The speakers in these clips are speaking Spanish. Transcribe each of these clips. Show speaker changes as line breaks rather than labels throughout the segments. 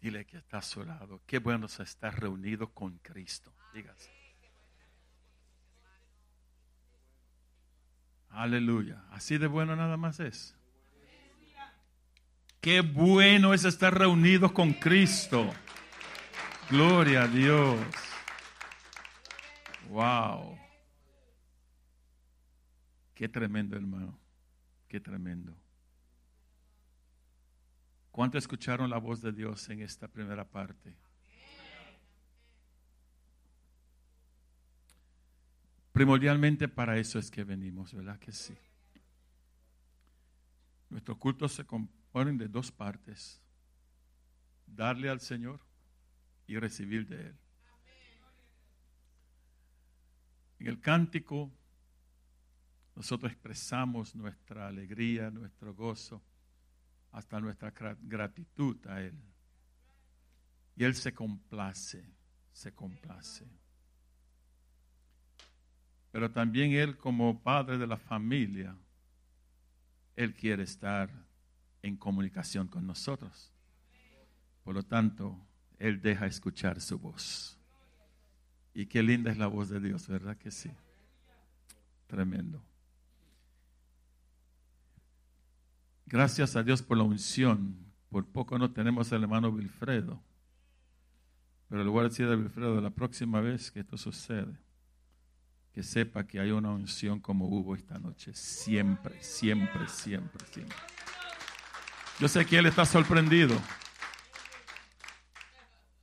Dile que está a su lado. Qué bueno es estar reunido con Cristo. Dígase. Aleluya. Así de bueno nada más es. Qué bueno es estar reunidos con Cristo. Gloria a Dios. Wow. Qué tremendo, hermano. Qué tremendo. ¿Cuánto escucharon la voz de Dios en esta primera parte? Primordialmente para eso es que venimos, ¿verdad que sí? Nuestros cultos se componen de dos partes. Darle al Señor y recibir de Él. En el cántico nosotros expresamos nuestra alegría, nuestro gozo, hasta nuestra gratitud a Él. Y Él se complace, se complace. Pero también Él como padre de la familia, Él quiere estar en comunicación con nosotros. Por lo tanto, Él deja escuchar su voz. Y qué linda es la voz de Dios, ¿verdad que sí? Tremendo. Gracias a Dios por la unción. Por poco no tenemos al hermano Wilfredo. Pero le voy a decir a Wilfredo la próxima vez que esto sucede, que sepa que hay una unción como hubo esta noche. Siempre, siempre, siempre, siempre. Yo sé que él está sorprendido.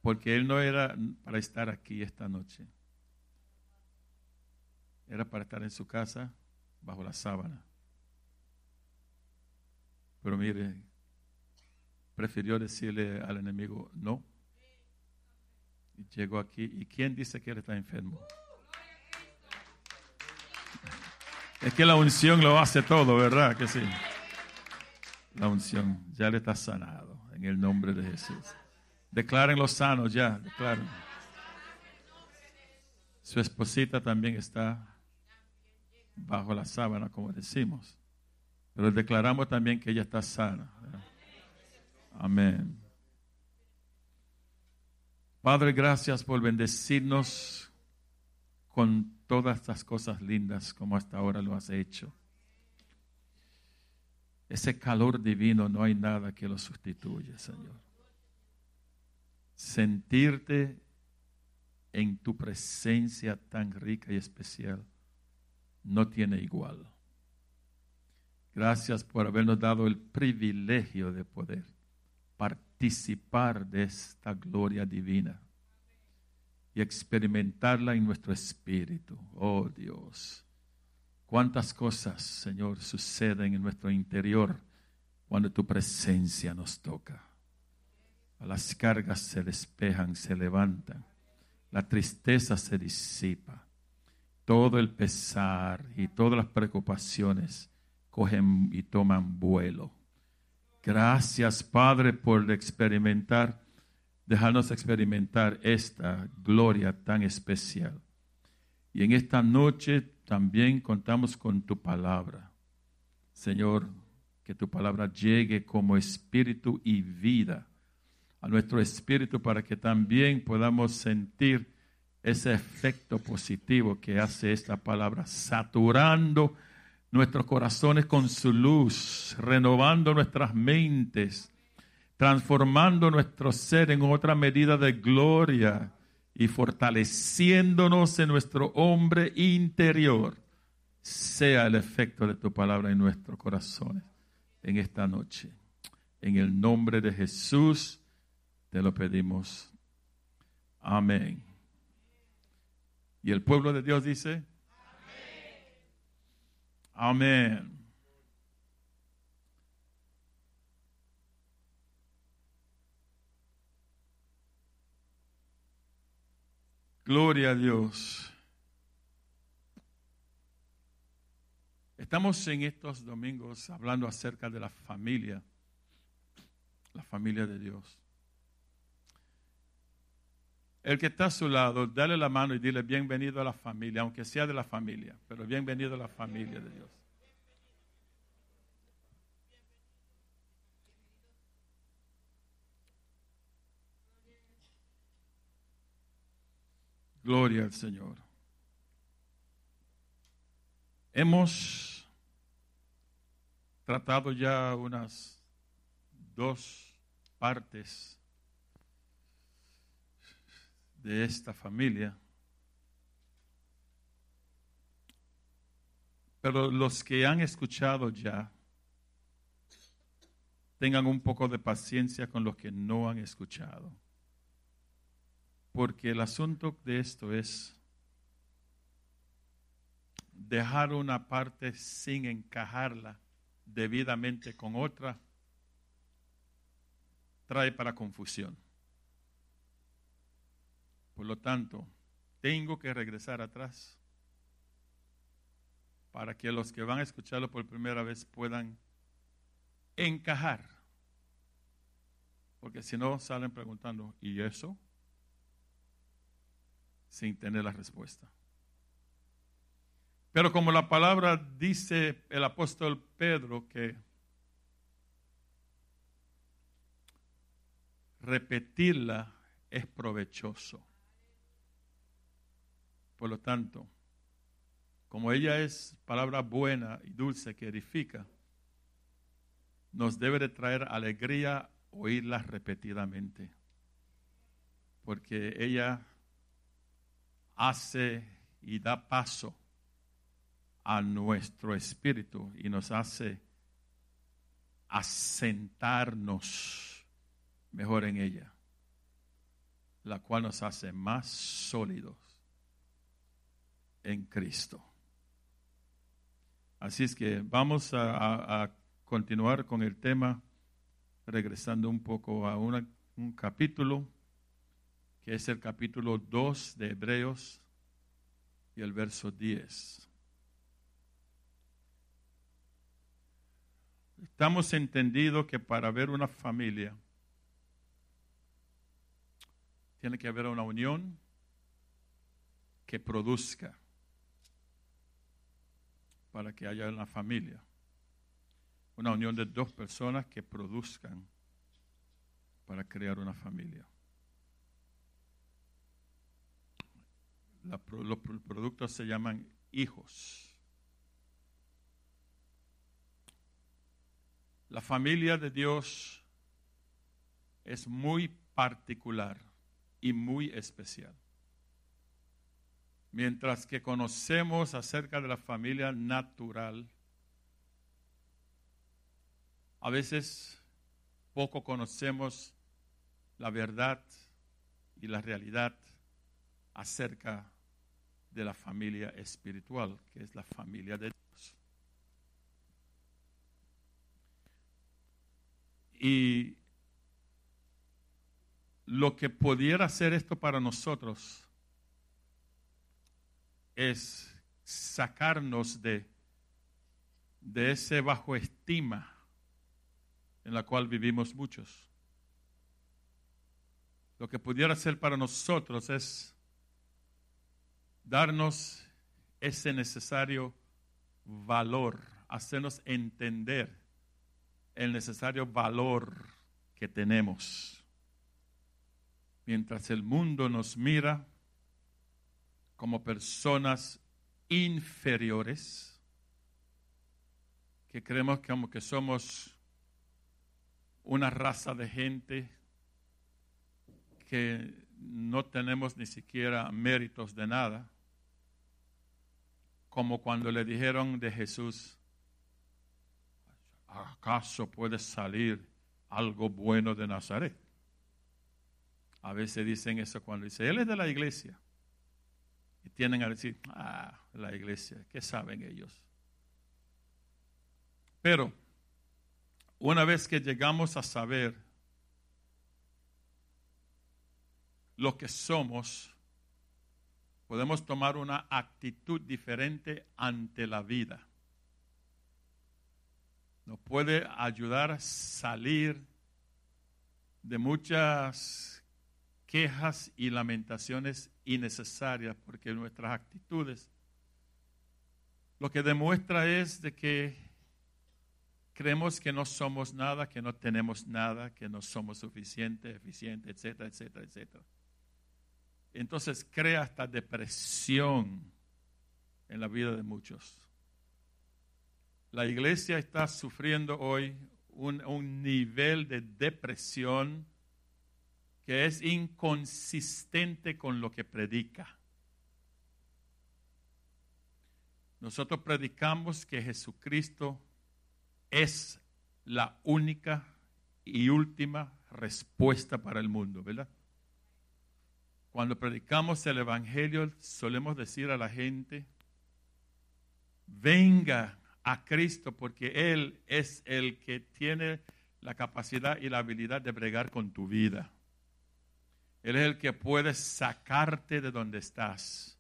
Porque él no era para estar aquí esta noche. Era para estar en su casa bajo la sábana. Pero mire, prefirió decirle al enemigo no. Y llegó aquí. ¿Y quién dice que él está enfermo? Es que la unción lo hace todo, ¿verdad? Que sí. La unción ya le está sanado en el nombre de Jesús. Declaren los sanos ya, declaren. Su esposita también está bajo la sábana, como decimos. Pero declaramos también que ella está sana. Amén. Padre, gracias por bendecirnos con todas estas cosas lindas como hasta ahora lo has hecho. Ese calor divino no hay nada que lo sustituya, Señor. Sentirte en tu presencia tan rica y especial no tiene igual. Gracias por habernos dado el privilegio de poder participar de esta gloria divina y experimentarla en nuestro espíritu. Oh Dios, cuántas cosas, Señor, suceden en nuestro interior cuando tu presencia nos toca. Las cargas se despejan, se levantan, la tristeza se disipa, todo el pesar y todas las preocupaciones cogen y toman vuelo. Gracias, Padre, por experimentar, dejarnos experimentar esta gloria tan especial. Y en esta noche también contamos con tu palabra. Señor, que tu palabra llegue como espíritu y vida a nuestro espíritu para que también podamos sentir ese efecto positivo que hace esta palabra, saturando nuestros corazones con su luz, renovando nuestras mentes, transformando nuestro ser en otra medida de gloria y fortaleciéndonos en nuestro hombre interior. Sea el efecto de tu palabra en nuestros corazones en esta noche. En el nombre de Jesús te lo pedimos. Amén. Y el pueblo de Dios dice, Amén. Gloria a Dios. Estamos en estos domingos hablando acerca de la familia, la familia de Dios. El que está a su lado, dale la mano y dile bienvenido a la familia, aunque sea de la familia, pero bienvenido a la familia de Dios. Gloria al Señor. Hemos tratado ya unas dos partes de esta familia. Pero los que han escuchado ya, tengan un poco de paciencia con los que no han escuchado. Porque el asunto de esto es dejar una parte sin encajarla debidamente con otra, trae para confusión. Por lo tanto, tengo que regresar atrás para que los que van a escucharlo por primera vez puedan encajar. Porque si no, salen preguntando, ¿y eso? Sin tener la respuesta. Pero como la palabra dice el apóstol Pedro que repetirla es provechoso. Por lo tanto, como ella es palabra buena y dulce que edifica, nos debe de traer alegría oírla repetidamente, porque ella hace y da paso a nuestro espíritu y nos hace asentarnos mejor en ella, la cual nos hace más sólidos en Cristo. Así es que vamos a, continuar con el tema, regresando un poco a un capítulo, que es el capítulo 2 de Hebreos y el verso 10. Estamos entendido que para ver una familia tiene que haber una unión que produzca para que haya una familia. Una unión de dos personas que produzcan para crear una familia. los productos se llaman hijos. La familia de Dios es muy particular y muy especial. Mientras que conocemos acerca de la familia natural, a veces poco conocemos la verdad y la realidad acerca de la familia espiritual, que es la familia de Dios. Y lo que pudiera hacer esto para nosotros es sacarnos de, de ese bajo estima en la cual vivimos muchos. Lo que pudiera ser para nosotros es darnos ese necesario valor, hacernos entender el necesario valor que tenemos. Mientras el mundo nos mira como personas inferiores, que creemos que como que somos una raza de gente que no tenemos ni siquiera méritos de nada, como cuando le dijeron de Jesús, ¿acaso puede salir algo bueno de Nazaret? A veces dicen eso cuando dice, Él es de la iglesia. Y tienen a decir, ah, la iglesia, ¿qué saben ellos? Pero una vez que llegamos a saber lo que somos, podemos tomar una actitud diferente ante la vida. Nos puede ayudar a salir de muchas quejas y lamentaciones innecesarias, porque nuestras actitudes lo que demuestra es de que creemos que no somos nada, que no tenemos nada, que no somos suficientes, eficientes, etcétera, etcétera, etcétera. entonces crea esta depresión en la vida de muchos. La iglesia está sufriendo hoy un, un nivel de depresión que es inconsistente con lo que predica. Nosotros predicamos que Jesucristo es la única y última respuesta para el mundo, ¿verdad? Cuando predicamos el Evangelio, solemos decir a la gente, venga a Cristo porque Él es el que tiene la capacidad y la habilidad de bregar con tu vida. Él es el que puede sacarte de donde estás.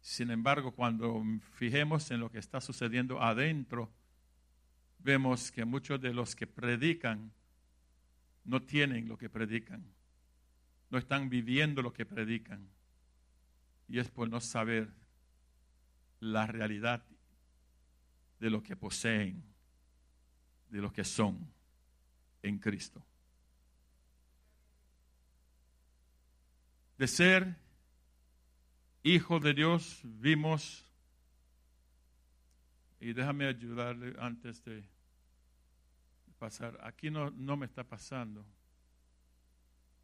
Sin embargo, cuando fijemos en lo que está sucediendo adentro, vemos que muchos de los que predican no tienen lo que predican, no están viviendo lo que predican. Y es por no saber la realidad de lo que poseen, de lo que son en Cristo. De ser hijo de Dios, vimos, y déjame ayudarle antes de pasar, aquí no, no me está pasando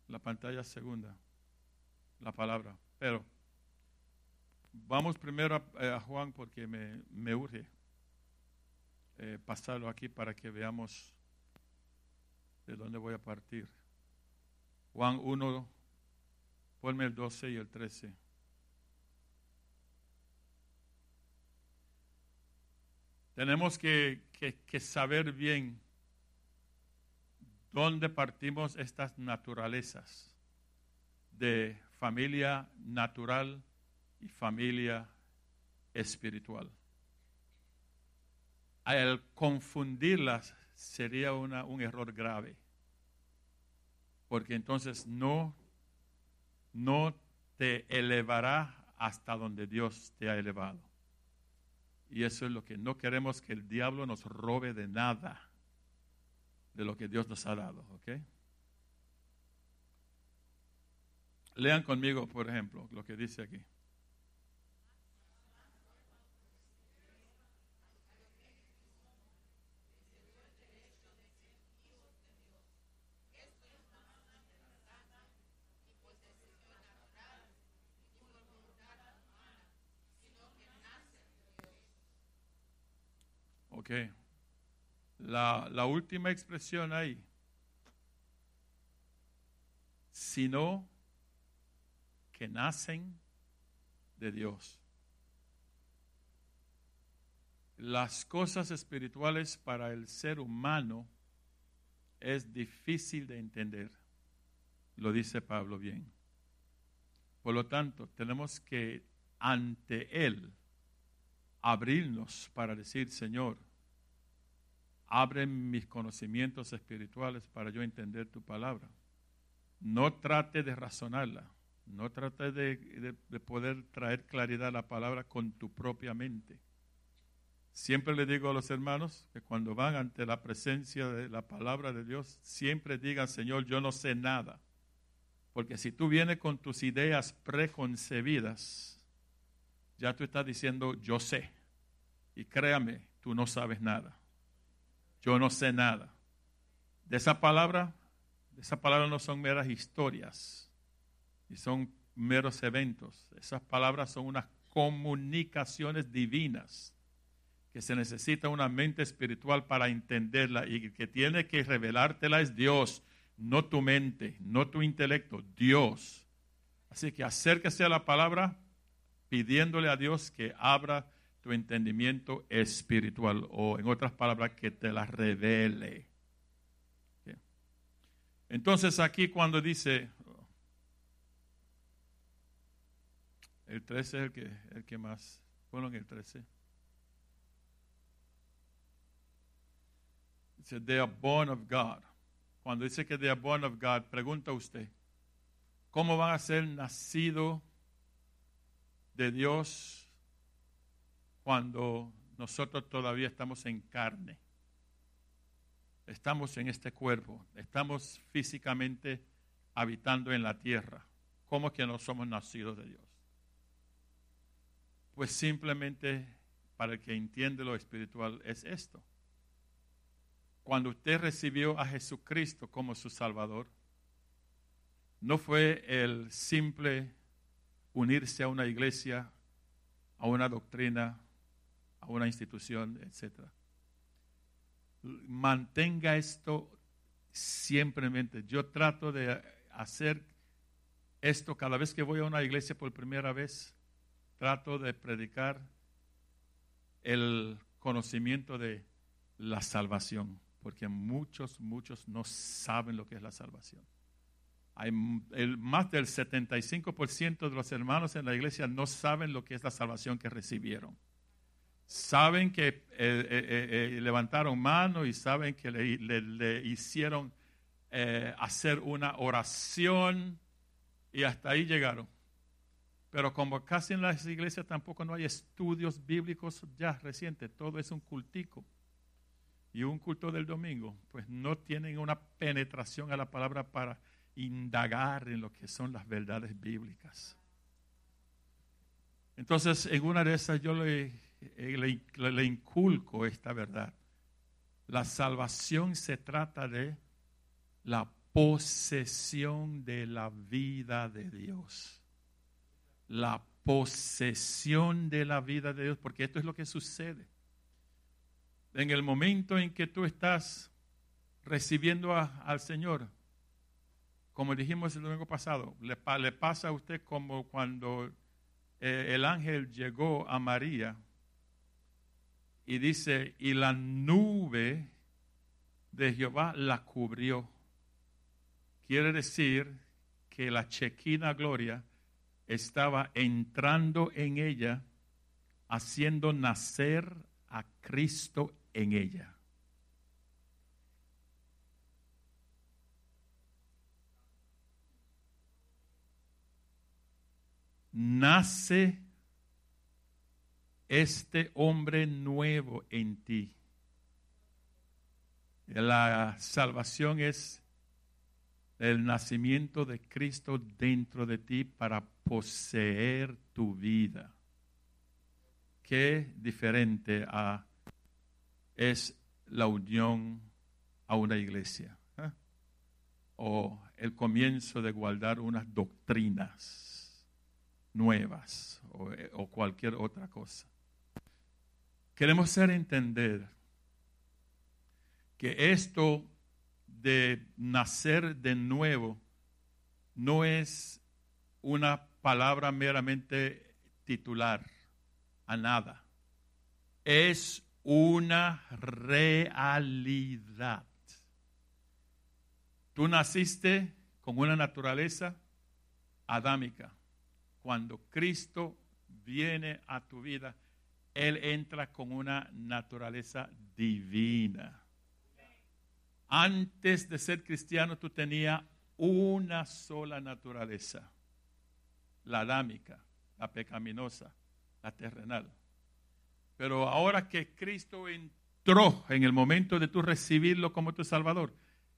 la pantalla segunda, la palabra, pero vamos primero a, Juan porque me, me urge. Eh, pasarlo aquí para que veamos de dónde voy a partir. Juan 1, ponme el 12 y el 13. Tenemos que, que, saber bien dónde partimos estas naturalezas de familia natural y familia espiritual al confundirlas sería un error grave. Porque entonces no, no te elevará hasta donde Dios te ha elevado. Y eso es lo que no queremos que el diablo nos robe de nada de lo que Dios nos ha dado. Lean conmigo, por ejemplo, lo que dice aquí. La, la última expresión ahí. Sino que nacen de Dios. Las cosas espirituales para el ser humano es difícil de entender. Lo dice Pablo bien. Por lo tanto, tenemos que ante Él abrirnos para decir, Señor, abre mis conocimientos espirituales para yo entender tu palabra. No trate de razonarla, no trate de, poder traer claridad a la palabra con tu propia mente. Siempre le digo a los hermanos que cuando van ante la presencia de la palabra de Dios, siempre digan, Señor, yo no sé nada. Porque si tú vienes con tus ideas preconcebidas, ya tú estás diciendo, yo sé. Y créame, tú no sabes nada yo no sé nada. De esa palabra, de esa palabra no son meras historias y son meros eventos. Esas palabras son unas comunicaciones divinas que se necesita una mente espiritual para entenderla y que tiene que revelártela es Dios, no tu mente, no tu intelecto, Dios. Así que acérquese a la palabra pidiéndole a Dios que abra tu entendimiento espiritual o en otras palabras que te la revele. Entonces aquí cuando dice, el 13 es el que, el que más, bueno en el 13. Dice, they are born of God. Cuando dice que they are born of God, pregunta usted, ¿cómo van a ser nacidos de Dios cuando nosotros todavía estamos en carne. Estamos en este cuerpo, estamos físicamente habitando en la tierra. ¿Cómo que no somos nacidos de Dios? Pues simplemente para el que entiende lo espiritual es esto. Cuando usted recibió a Jesucristo como su Salvador, no fue el simple unirse a una iglesia, a una doctrina, a una institución, etc. Mantenga esto siempre en mente. Yo trato de hacer esto cada vez que voy a una iglesia por primera vez. Trato de predicar el conocimiento de la salvación, porque muchos, muchos no saben lo que es la salvación. Hay más del 75% de los hermanos en la iglesia no saben lo que es la salvación que recibieron. Saben que eh, eh, eh, levantaron mano y saben que le, hicieron hacer una oración y hasta ahí llegaron. Pero como casi en las iglesias tampoco no hay estudios bíblicos ya recientes, todo es un cultico y un culto del domingo, pues no tienen una penetración a la palabra para indagar en lo que son las verdades bíblicas. Entonces, en una de esas yo le, le, inculco esta verdad. La salvación se trata de la posesión de la vida de Dios. La posesión de la vida de Dios, porque esto es lo que sucede. En el momento en que tú estás recibiendo al Señor, como dijimos el domingo pasado, le, pasa a usted como cuando eh, el ángel llegó a María y dice, y la nube de Jehová la cubrió. Quiere decir que la chequina gloria estaba entrando en ella, haciendo nacer a Cristo en ella. nace este hombre nuevo en ti. La salvación es el nacimiento de Cristo dentro de ti para poseer tu vida. Qué diferente a, es la unión a una iglesia ¿eh? o el comienzo de guardar unas doctrinas nuevas eh, o, cualquier otra cosa. Queremos hacer entender que esto de nacer de nuevo no es una palabra meramente titular a nada. Es una realidad. Tú naciste con una naturaleza adámica cuando Cristo viene a tu vida, Él entra con una naturaleza divina. Antes de ser cristiano tú tenías una sola naturaleza, la adámica, la pecaminosa, la terrenal. Pero ahora que Cristo entró en el momento de tú recibirlo como tu Salvador,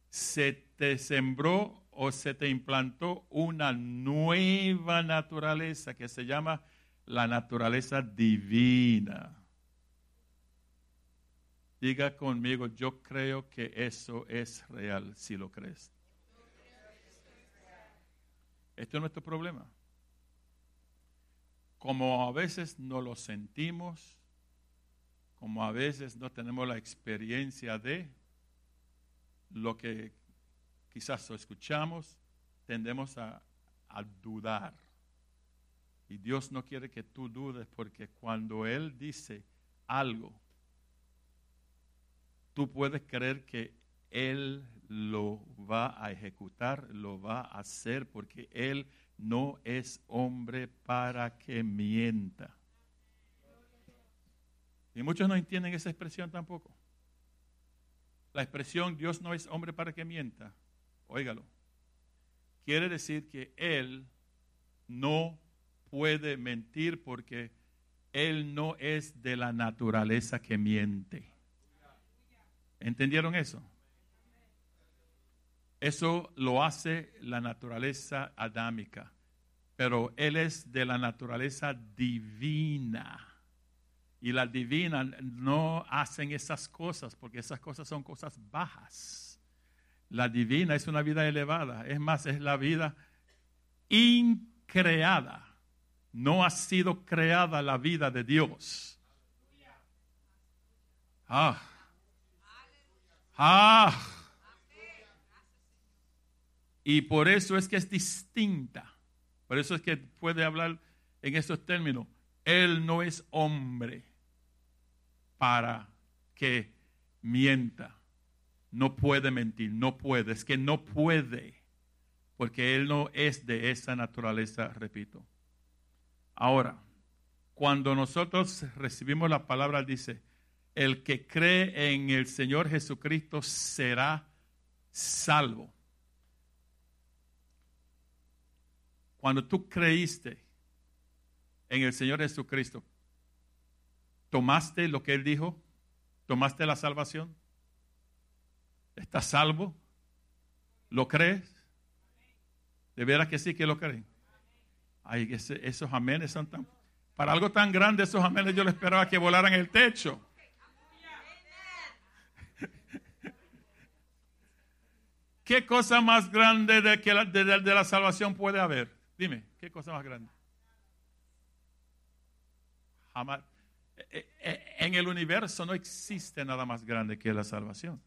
se te sembró o se te implantó una nueva naturaleza que se llama la naturaleza divina. Diga conmigo, yo creo que eso es real, si lo crees. Esto es nuestro problema. Como a veces no lo sentimos, como a veces no tenemos la experiencia de lo que quizás lo escuchamos, tendemos a, dudar. Y Dios no quiere que tú dudes porque cuando Él dice algo, tú puedes creer que Él lo va a ejecutar, lo va a hacer, porque Él no es hombre para que mienta. Y muchos no entienden esa expresión tampoco. La expresión Dios no es hombre para que mienta Óigalo. Quiere decir que Él no puede mentir porque Él no es de la naturaleza que miente. ¿Entendieron eso? Eso lo hace la naturaleza adámica. pero Él es de la naturaleza divina. Y las divinas no hacen esas cosas porque esas cosas son cosas bajas. La divina es una vida elevada. Es más, es la vida increada. No ha sido creada la vida de Dios. Ah. Ah. Y por eso es que es distinta. Por eso es que puede hablar en esos términos. Él no es hombre para que mienta. No puede mentir, no puede. Es que no puede. Porque Él no es de esa naturaleza, repito. Ahora, cuando nosotros recibimos la palabra, dice, el que cree en el Señor Jesucristo será salvo. Cuando tú creíste en el Señor Jesucristo, ¿tomaste lo que Él dijo? ¿Tomaste la salvación? ¿Estás salvo? ¿Lo crees? ¿De veras que sí que lo creen? Ay, esos amenes son tan... Para algo tan grande, esos amenes yo le esperaba que volaran el techo. ¿Qué cosa más grande de, que de la salvación puede haber? Dime, ¿qué cosa más grande? Jamás. Eh, eh, eh, en el universo no existe nada más grande que la salvación.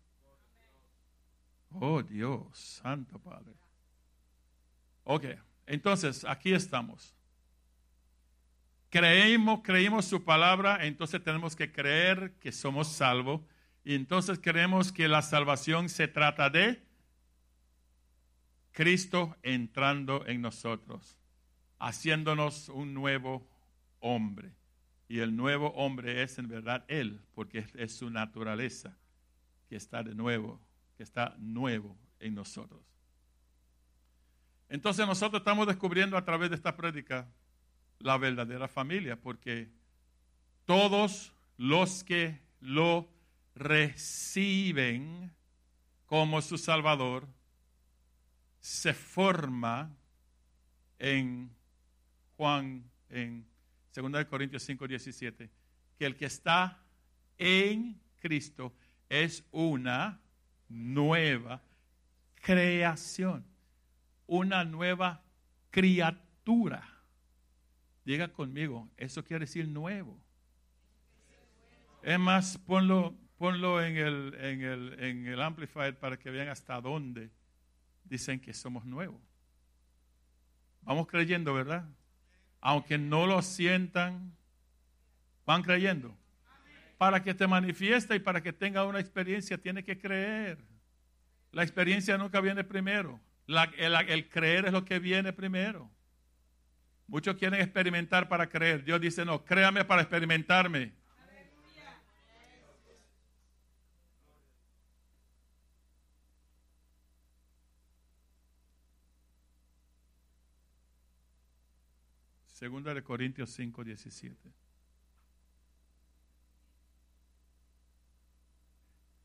Oh Dios, Santo Padre. Ok, entonces aquí estamos. Creímos, creímos su palabra, entonces tenemos que creer que somos salvos. Y entonces creemos que la salvación se trata de Cristo entrando en nosotros, haciéndonos un nuevo hombre. Y el nuevo hombre es en verdad Él, porque es su naturaleza que está de nuevo, que está nuevo en nosotros. Entonces nosotros estamos descubriendo a través de esta prédica la verdadera familia, porque todos los que lo reciben como su Salvador, se forma en Juan, en 2 Corintios 5, 17, que el que está en Cristo es una nueva creación, una nueva criatura. Diga conmigo, eso quiere decir nuevo. Es más, ponlo, ponlo en, el, en, el, en el Amplifier para que vean hasta dónde dicen que somos nuevos. Vamos creyendo, ¿verdad? Aunque no lo sientan, van creyendo. Para que te manifieste y para que tenga una experiencia, tiene que creer. La experiencia nunca viene primero. El, el creer es lo que viene primero. Muchos quieren experimentar para creer. Dios dice, no, créame para experimentarme. Segunda de Corintios 5, 17.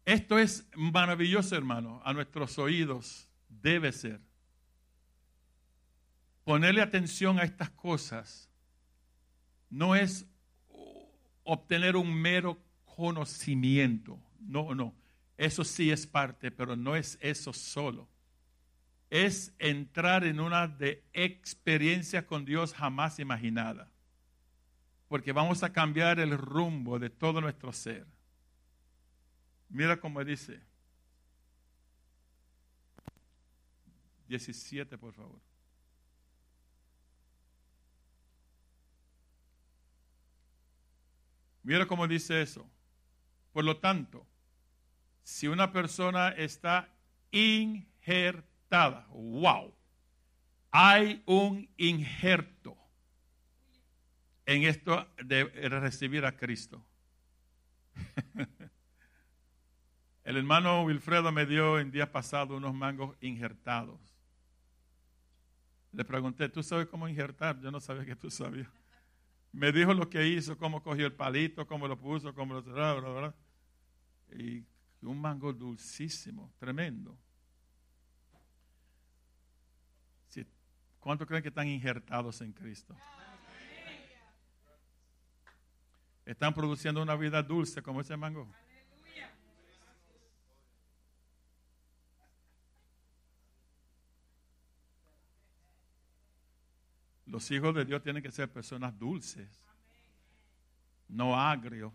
Esto es maravilloso, hermano. A nuestros oídos debe ser. Ponerle atención a estas cosas no es obtener un mero conocimiento. No, no. Eso sí es parte, pero no es eso solo es entrar en una de experiencia con Dios jamás imaginada. Porque vamos a cambiar el rumbo de todo nuestro ser. Mira cómo dice. 17, por favor. Mira cómo dice eso. Por lo tanto, si una persona está injertada, Wow. Hay un injerto en esto de recibir a Cristo. El hermano Wilfredo me dio en día pasado unos mangos injertados. Le pregunté, ¿tú sabes cómo injertar? Yo no sabía que tú sabías. Me dijo lo que hizo, cómo cogió el palito, cómo lo puso, cómo lo. Y un mango dulcísimo, tremendo. ¿Cuántos creen que están injertados en Cristo? Están produciendo una vida dulce como ese mango. Los hijos de Dios tienen que ser personas dulces, no agrios,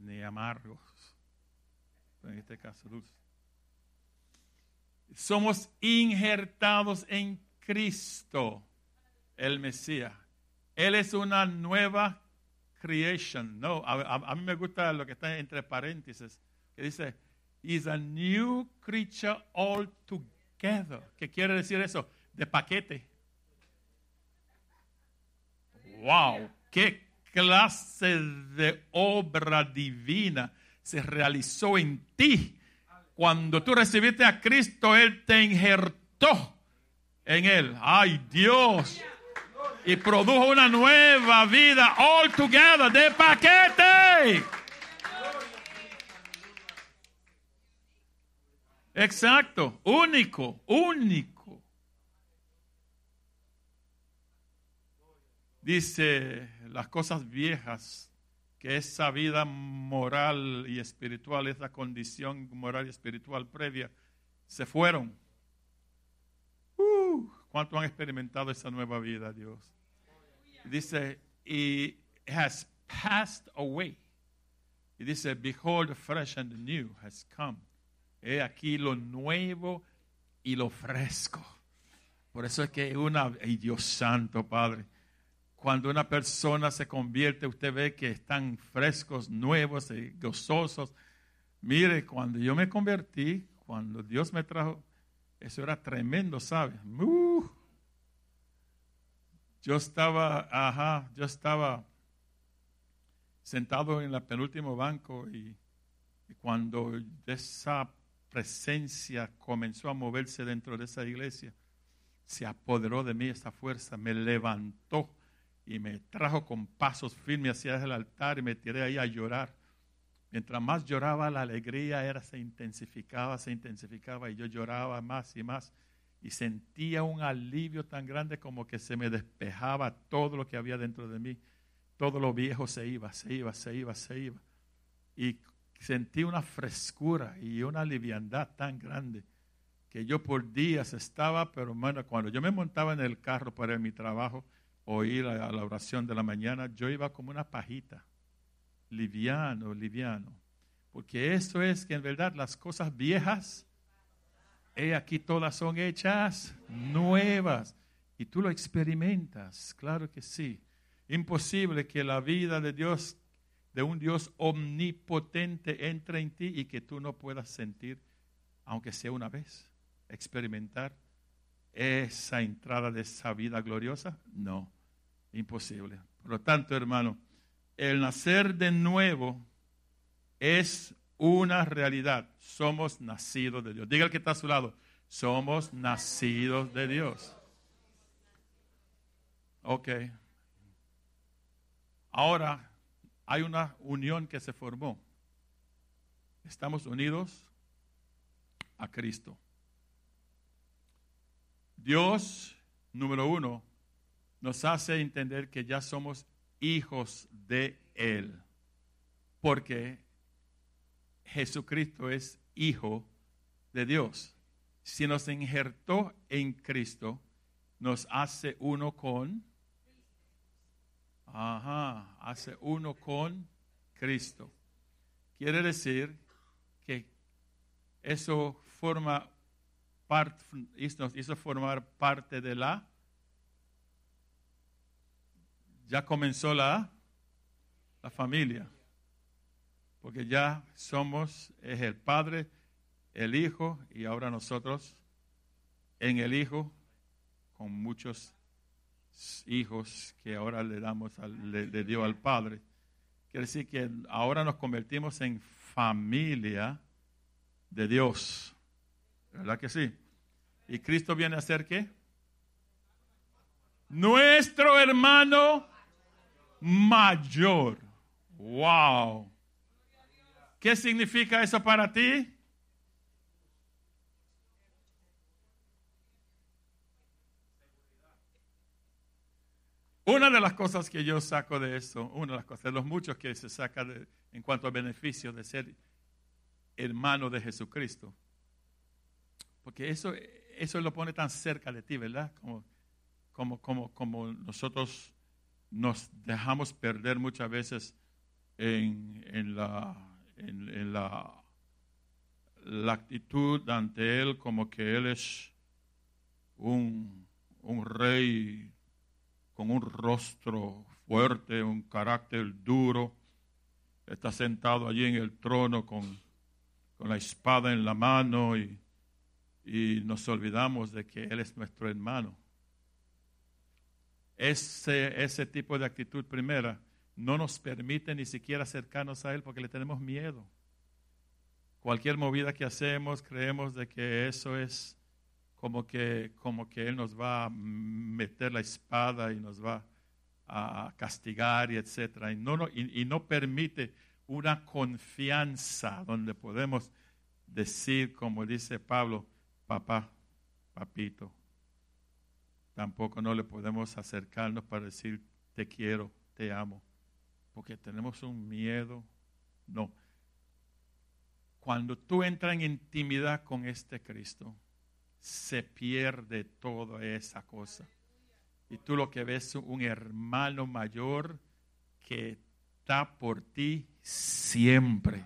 ni amargos. En este caso, dulces. Somos injertados en Cristo, el Mesías. Él es una nueva creation. No, a, mí me gusta lo que está entre paréntesis, que dice, is a new creature altogether. ¿Qué quiere decir eso? De paquete. Wow, qué clase de obra divina se realizó en ti. Cuando tú recibiste a Cristo, Él te injertó en Él. Ay Dios y produjo una nueva vida all together de paquete. Exacto, único, único. Dice las cosas viejas, que esa vida moral y espiritual, esa condición moral y espiritual previa, se fueron. Uh, ¿Cuánto han experimentado esa nueva vida, Dios? Dice, y has passed away. Y dice, behold, fresh and new has come. He aquí lo nuevo y lo fresco. Por eso es que una, ay Dios santo, Padre, cuando una persona se convierte, usted ve que están frescos, nuevos y gozosos. Mire, cuando yo me convertí, cuando Dios me trajo eso era tremendo, ¿sabes? Uh. Yo estaba, ajá, yo estaba sentado en el penúltimo banco y, cuando esa presencia comenzó a moverse dentro de esa iglesia, se apoderó de mí esa fuerza, me levantó y me trajo con pasos firmes hacia el altar y me tiré ahí a llorar. Mientras más lloraba, la alegría era, se intensificaba, se intensificaba y yo lloraba más y más y sentía un alivio tan grande como que se me despejaba todo lo que había dentro de mí. Todo lo viejo se iba, se iba, se iba, se iba. Y sentí una frescura y una liviandad tan grande que yo por días estaba, pero bueno, cuando yo me montaba en el carro para mi trabajo o ir a la oración de la mañana, yo iba como una pajita liviano, liviano. Porque eso es que en verdad las cosas viejas, he aquí todas son hechas nuevas. Y tú lo experimentas, claro que sí. Imposible que la vida de Dios, de un Dios omnipotente, entre en ti y que tú no puedas sentir, aunque sea una vez, experimentar esa entrada de esa vida gloriosa. No, imposible. Por lo tanto, hermano, el nacer de nuevo es una realidad. Somos nacidos de Dios. Diga el que está a su lado, somos nacidos de Dios. Ok. Ahora hay una unión que se formó. Estamos unidos a Cristo. Dios, número uno, nos hace entender que ya somos hijos de Él. Porque Jesucristo es hijo de Dios. Si nos injertó en Cristo, nos hace uno con, ajá, hace uno con Cristo. Quiere decir que eso forma nos hizo formar parte de la ya comenzó la, la familia. Porque ya somos, es el Padre, el Hijo y ahora nosotros en el Hijo con muchos hijos que ahora le damos, le, le dio al Padre. Quiere decir que ahora nos convertimos en familia de Dios. ¿Verdad que sí? Y Cristo viene a ser qué? Nuestro hermano mayor. Wow. ¿Qué significa eso para ti? Una de las cosas que yo saco de eso, una de las cosas, de los muchos que se saca en cuanto a beneficios de ser hermano de Jesucristo, porque eso eso lo pone tan cerca de ti, ¿verdad? Como, como, como, como nosotros nos dejamos perder muchas veces en, en, la, en, la, la, actitud ante Él como que Él es un, un rey con un rostro fuerte, un carácter duro, está sentado allí en el trono con, con la espada en la mano y, y nos olvidamos de que Él es nuestro hermano. Ese, ese tipo de actitud primera no nos permite ni siquiera acercarnos a Él porque le tenemos miedo. Cualquier movida que hacemos creemos de que eso es como que, como que Él nos va a meter la espada y nos va a castigar y etcétera. Y no, y no permite una confianza donde podemos decir, como dice Pablo, papá, papito. Tampoco no le podemos acercarnos para decir, te quiero, te amo, porque tenemos un miedo. No. Cuando tú entras en intimidad con este Cristo, se pierde toda esa cosa. Y tú lo que ves es un hermano mayor que está por ti siempre.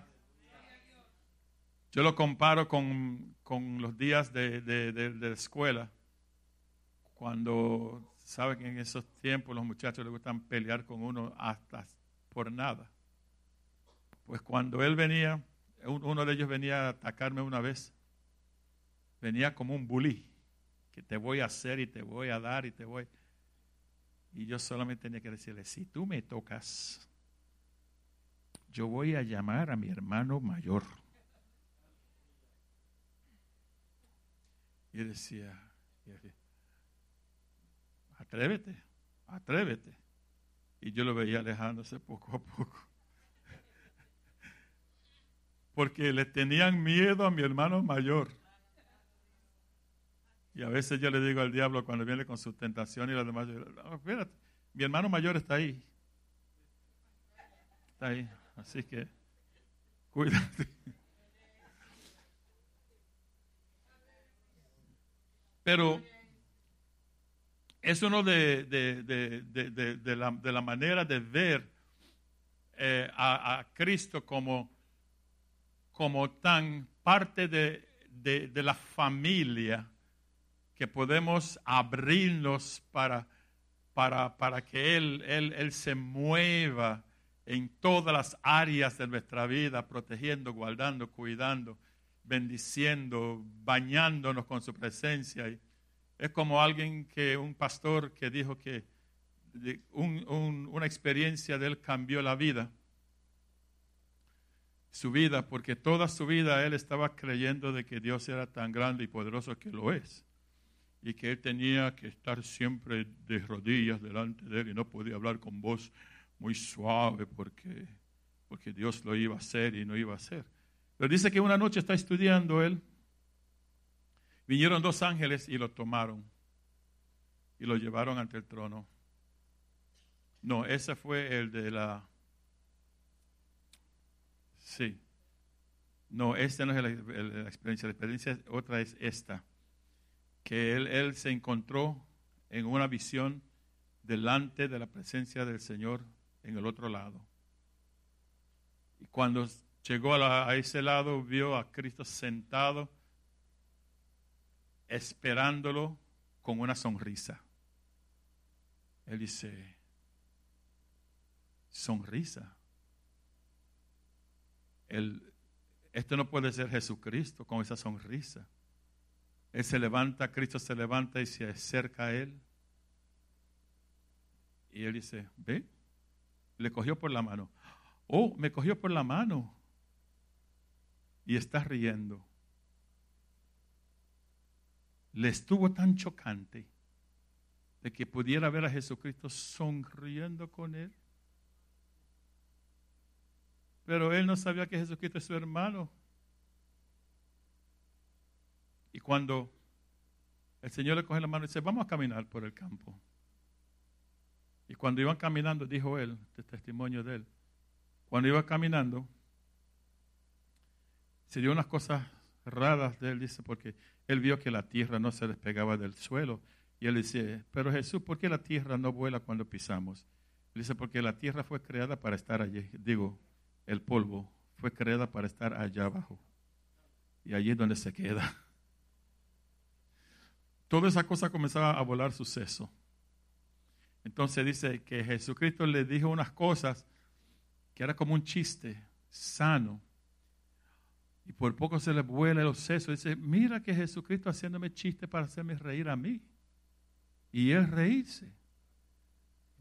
Yo lo comparo con, los días de, de, la escuela, cuando saben que en esos tiempos los muchachos les gustan pelear con uno hasta por nada. Pues cuando él venía, uno de ellos venía a atacarme una vez venía como un bully, que te voy a hacer y te voy a dar y te voy. Y yo solamente tenía que decirle, si tú me tocas, yo voy a llamar a mi hermano mayor. Y decía, atrévete, atrévete. Y yo lo veía alejándose poco a poco. Porque le tenían miedo a mi hermano mayor. Y a veces yo le digo al diablo cuando viene con su tentación y las demás, espérate, mi hermano mayor está ahí. Está ahí. Así que cuídate. Pero es uno de, de, la, manera de ver eh, a, Cristo como, como tan parte de, la familia que podemos abrirnos para, para, para que él, él, él se mueva en todas las áreas de nuestra vida, protegiendo, guardando, cuidando, bendiciendo, bañándonos con su presencia. Es como alguien que, un pastor que dijo que una experiencia de él cambió la vida, su vida, porque toda su vida él estaba creyendo de que Dios era tan grande y poderoso que lo es y que él tenía que estar siempre de rodillas delante de él y no podía hablar con voz muy suave porque, porque Dios lo iba a hacer y no iba a hacer. Pero dice que una noche está estudiando él, vinieron dos ángeles y lo tomaron y lo llevaron ante el trono. No, ese fue el de la... Sí. No, esta no es la, la experiencia. La experiencia otra es esta que él, se encontró en una visión delante de la presencia del Señor en el otro lado. Y cuando llegó a, ese lado, vio a Cristo sentado, esperándolo con una sonrisa. Él dice, sonrisa. esto no puede ser Jesucristo con esa sonrisa. Él se levanta, Cristo se levanta y se acerca a él. Y él dice, ve, le cogió por la mano. Oh, me cogió por la mano. Y está riendo. Le estuvo tan chocante de que pudiera ver a Jesucristo sonriendo con él. Pero él no sabía que Jesucristo es su hermano. Y cuando el Señor le coge la mano y dice, vamos a caminar por el campo. Y cuando iban caminando, dijo él, este testimonio de él, cuando iba caminando, se dio unas cosas raras de él, dice, porque él vio que la tierra no se despegaba del suelo. Y él dice, pero Jesús, ¿por qué la tierra no vuela cuando pisamos? Él dice, porque la tierra fue creada para estar allí. Digo, el polvo fue creada para estar allá abajo. Y allí es donde se queda. Toda esa cosa comenzaba a volar suceso. Entonces dice que Jesucristo le dijo unas cosas que era como un chiste sano. Y por poco se le vuela el sesos. Dice, mira que Jesucristo haciéndome chiste para hacerme reír a mí. Y él reírse.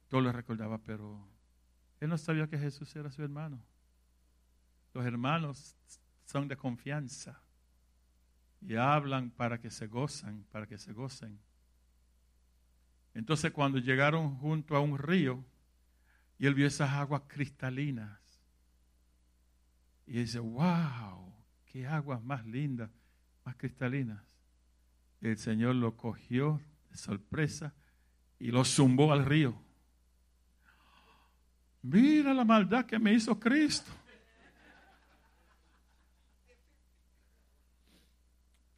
Todo le recordaba, pero él no sabía que Jesús era su hermano. Los hermanos son de confianza y hablan para que se gozan, para que se gocen. Entonces cuando llegaron junto a un río y él vio esas aguas cristalinas y dice, wow, qué aguas más lindas, más cristalinas. el Señor lo cogió de sorpresa y lo zumbó al río. Mira la maldad que me hizo Cristo.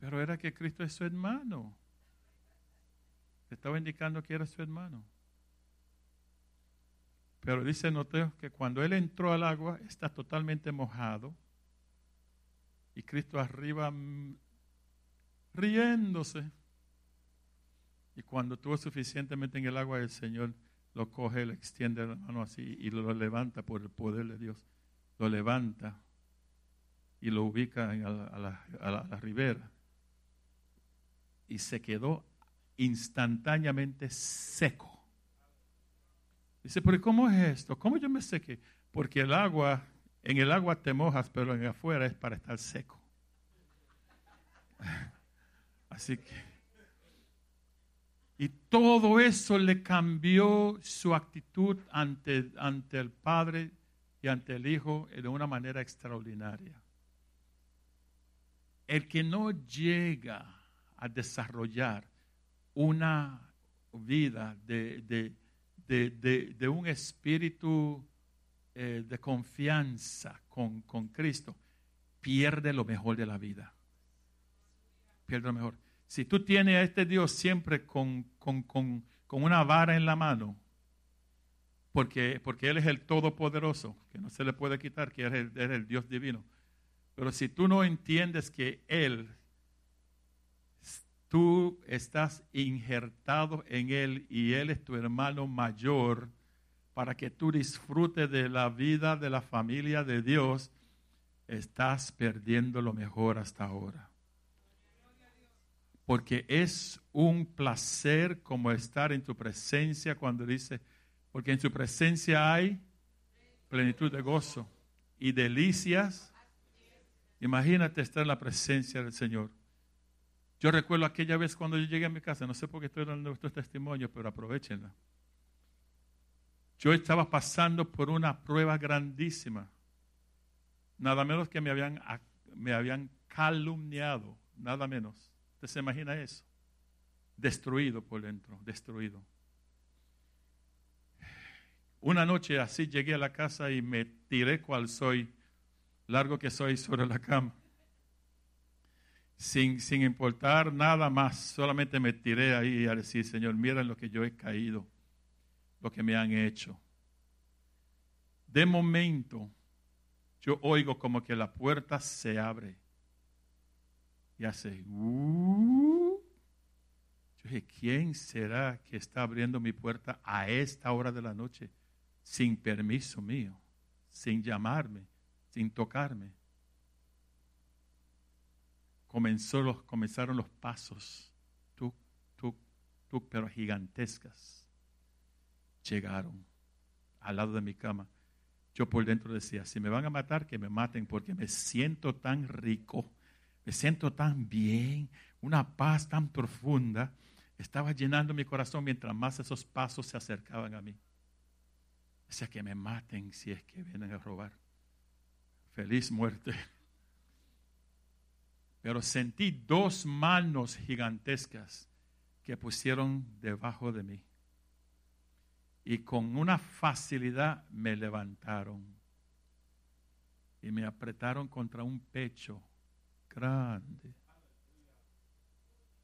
Pero era que Cristo es su hermano. Estaba indicando que era su hermano. Pero dice Noteo que cuando él entró al agua está totalmente mojado y Cristo arriba mm, riéndose. Y cuando estuvo suficientemente en el agua, el Señor lo coge, le extiende la mano así y lo levanta por el poder de Dios. Lo levanta y lo ubica a la, a la ribera. Y se quedó instantáneamente seco. Dice, pero ¿cómo es esto? ¿Cómo yo me seque? Porque el agua, en el agua te mojas, pero en afuera es para estar seco. Así que... Y todo eso le cambió su actitud ante, ante el Padre y ante el Hijo de una manera extraordinaria. El que no llega a desarrollar una vida de, de, un espíritu eh, de confianza con, con, Cristo, pierde lo mejor de la vida. Pierde lo mejor. Si tú tienes a este Dios siempre con, con, con una vara en la mano, porque, porque, Él es el Todopoderoso, que no se le puede quitar, que es es el Dios divino. Pero si tú no entiendes que Él tú estás injertado en Él y Él es tu hermano mayor para que tú disfrutes de la vida de la familia de Dios, estás perdiendo lo mejor hasta ahora. Porque es un placer como estar en tu presencia cuando dice, porque en tu presencia hay plenitud de gozo y delicias. Imagínate estar en la presencia del Señor. Yo recuerdo aquella vez cuando yo llegué a mi casa, no sé por qué estoy dando estos testimonios, pero aprovechenla. Yo estaba pasando por una prueba grandísima. Nada menos que me habían, me habían calumniado, nada menos. ¿Usted se imagina eso? Destruido por dentro, destruido. Una noche así llegué a la casa y me tiré cual soy, largo que soy sobre la cama sin, sin importar nada más, solamente me tiré ahí a decir, Señor, mira lo que yo he caído, lo que me han hecho. De momento, yo oigo como que la puerta se abre y hace, uh". yo dije, ¿quién será que está abriendo mi puerta a esta hora de la noche sin permiso mío, sin llamarme, sin tocarme? comenzó los, comenzaron los pasos, tuk, tuk, tuk, pero gigantescas. Llegaron al lado de mi cama. Yo por dentro decía, si me van a matar, que me maten, porque me siento tan rico, me siento tan bien, una paz tan profunda. Estaba llenando mi corazón mientras más esos pasos se acercaban a mí. Decía que me maten si es que vienen a robar. Feliz muerte pero sentí dos manos gigantescas que pusieron debajo de mí. Y con una facilidad me levantaron y me apretaron contra un pecho grande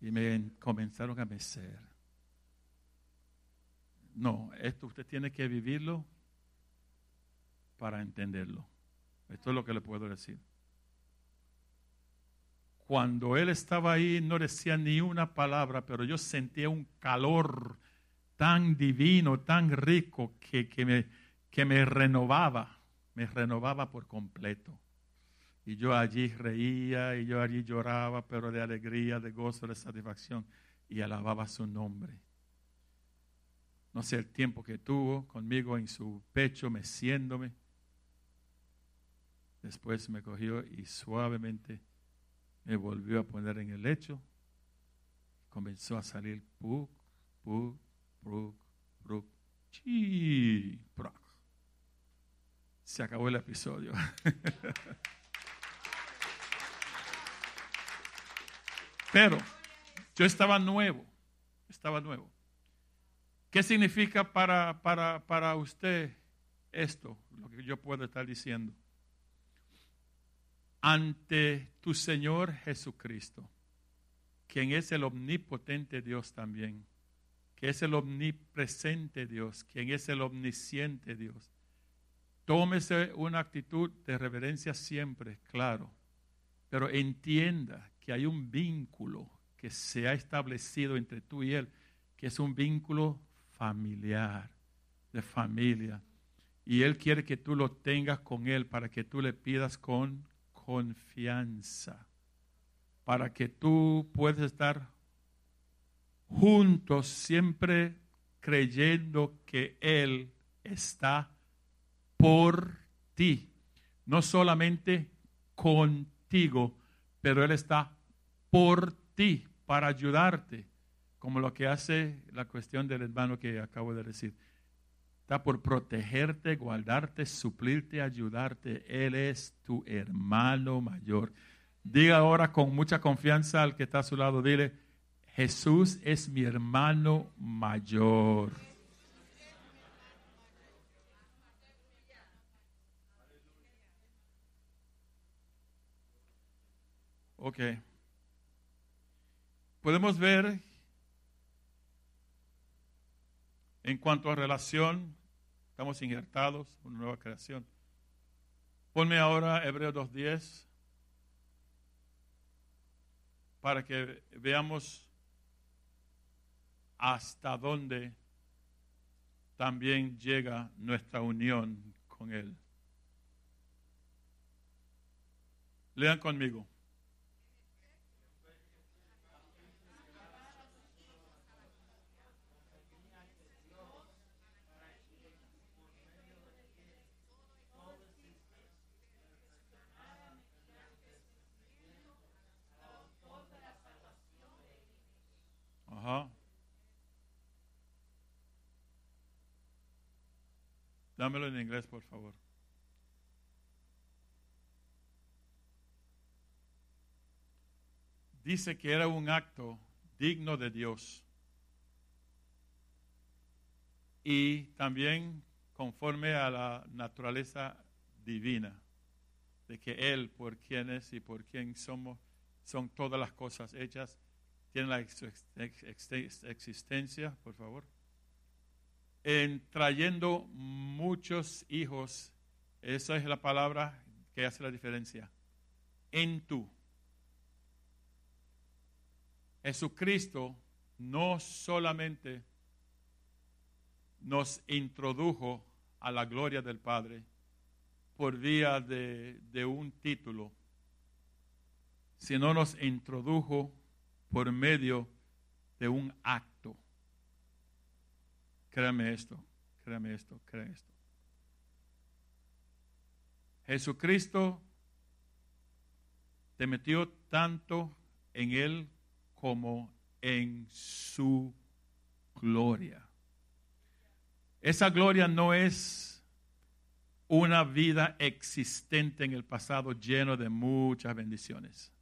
y me comenzaron a mecer. No, esto usted tiene que vivirlo para entenderlo. Esto es lo que le puedo decir. Cuando él estaba ahí no decía ni una palabra, pero yo sentía un calor tan divino, tan rico, que, que, me, que me renovaba, me renovaba por completo. Y yo allí reía y yo allí lloraba, pero de alegría, de gozo, de satisfacción, y alababa su nombre. No sé el tiempo que tuvo conmigo en su pecho, meciéndome. Después me cogió y suavemente me volvió a poner en el lecho. Comenzó a salir puk, puk, puk, puk, chi, Se acabó el episodio. Pero yo estaba nuevo, estaba nuevo. ¿Qué significa para, para, para usted esto, lo que yo puedo estar diciendo? ante tu Señor Jesucristo, quien es el omnipotente Dios también, que es el omnipresente Dios, quien es el omnisciente Dios. Tómese una actitud de reverencia siempre, claro, pero entienda que hay un vínculo que se ha establecido entre tú y Él, que es un vínculo familiar, de familia. Y Él quiere que tú lo tengas con Él para que tú le pidas con confianza para que tú puedas estar juntos siempre creyendo que Él está por ti. No solamente contigo, pero Él está por ti para ayudarte, como lo que hace la cuestión del hermano que acabo de decir. Está por protegerte, guardarte, suplirte, ayudarte. Él es tu hermano mayor. Diga ahora con mucha confianza al que está a su lado, dile, Jesús es mi hermano mayor. Ok. Podemos ver En cuanto a relación, estamos injertados, una nueva creación. Ponme ahora Hebreo 2.10 para que veamos hasta dónde también llega nuestra unión con Él. Lean conmigo. Dámelo en inglés, por favor. Dice que era un acto digno de Dios y también conforme a la naturaleza divina, de que Él, por quien es y por quien somos, son todas las cosas hechas, tiene la existencia, por favor en trayendo muchos hijos. Esa es la palabra que hace la diferencia. En tú. Jesucristo no solamente nos introdujo a la gloria del Padre por vía de, de un título, sino nos introdujo por medio de un acto. Créame esto, créame esto, créame esto. Jesucristo te metió tanto en Él como en su gloria. Esa gloria no es una vida existente en el pasado lleno de muchas bendiciones.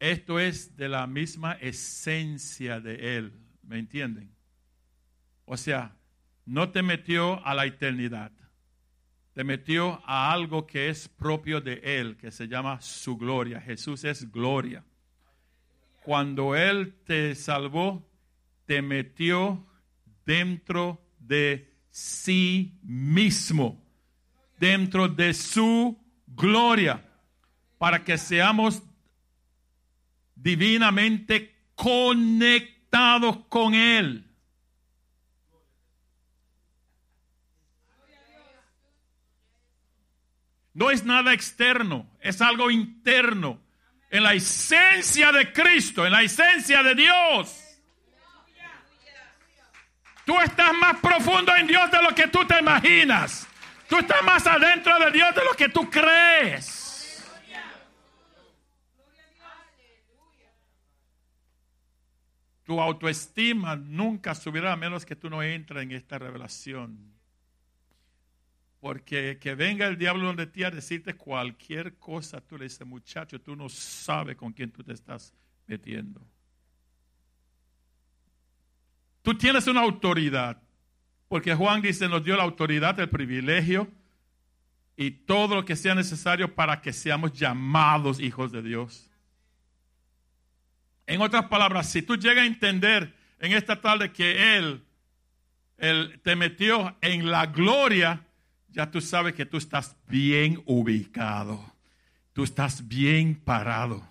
Esto es de la misma esencia de Él, ¿me entienden? O sea, no te metió a la eternidad. Te metió a algo que es propio de Él, que se llama su gloria. Jesús es gloria. Cuando Él te salvó, te metió dentro de sí mismo, dentro de su gloria, para que seamos divinamente conectados con Él. No es nada externo, es algo interno. En la esencia de Cristo, en la esencia de Dios. Tú estás más profundo en Dios de lo que tú te imaginas. Tú estás más adentro de Dios de lo que tú crees. Tu autoestima nunca subirá a menos que tú no entres en esta revelación. Porque que venga el diablo donde ti a decirte cualquier cosa, tú le dices, muchacho, tú no sabes con quién tú te estás metiendo. Tú tienes una autoridad, porque Juan dice, nos dio la autoridad, el privilegio y todo lo que sea necesario para que seamos llamados hijos de Dios. En otras palabras, si tú llegas a entender en esta tarde que Él, Él te metió en la gloria, ya tú sabes que tú estás bien ubicado, tú estás bien parado,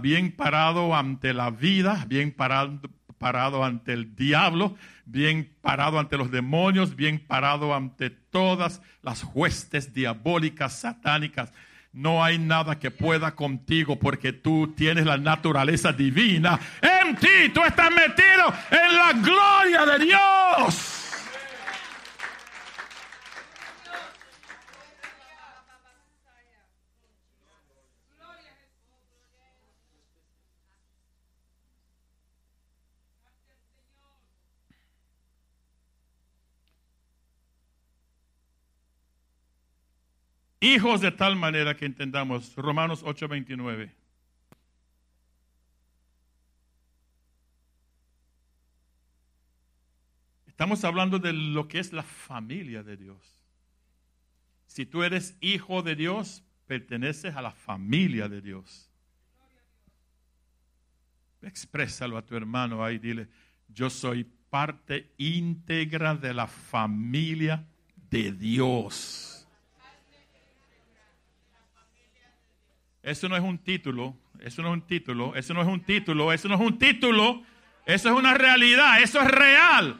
bien parado ante la vida, bien parado, parado ante el diablo, bien parado ante los demonios, bien parado ante todas las huestes diabólicas, satánicas. No hay nada que pueda contigo porque tú tienes la naturaleza divina en ti. Tú estás metido en la gloria de Dios. Hijos de tal manera que entendamos Romanos 8:29. Estamos hablando de lo que es la familia de Dios. Si tú eres hijo de Dios, perteneces a la familia de Dios. Exprésalo a tu hermano ahí, dile, yo soy parte íntegra de la familia de Dios. Eso no es un título, eso no es un título, eso no es un título, eso no es un título, eso es una realidad, eso es real.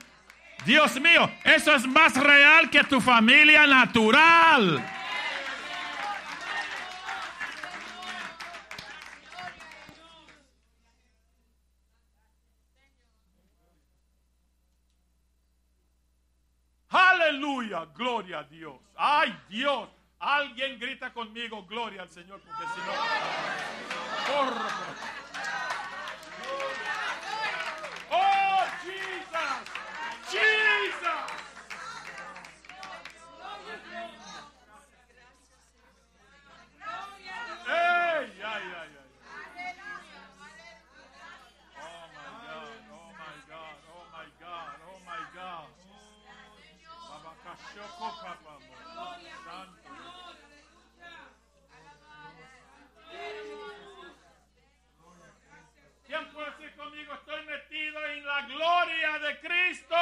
Dios mío, eso es más real que tu familia natural. Aleluya, gloria a Dios. Ay Dios, Alguien grita conmigo, gloria al Señor, porque si no, corro. Oh, Jesus, Jesus. Hey, ay, ay, ay. Oh my God, oh my God, oh my God, oh my God. Babakashoko papa. Santo. ¿Quién puede decir conmigo? Estoy metido en la gloria de Cristo.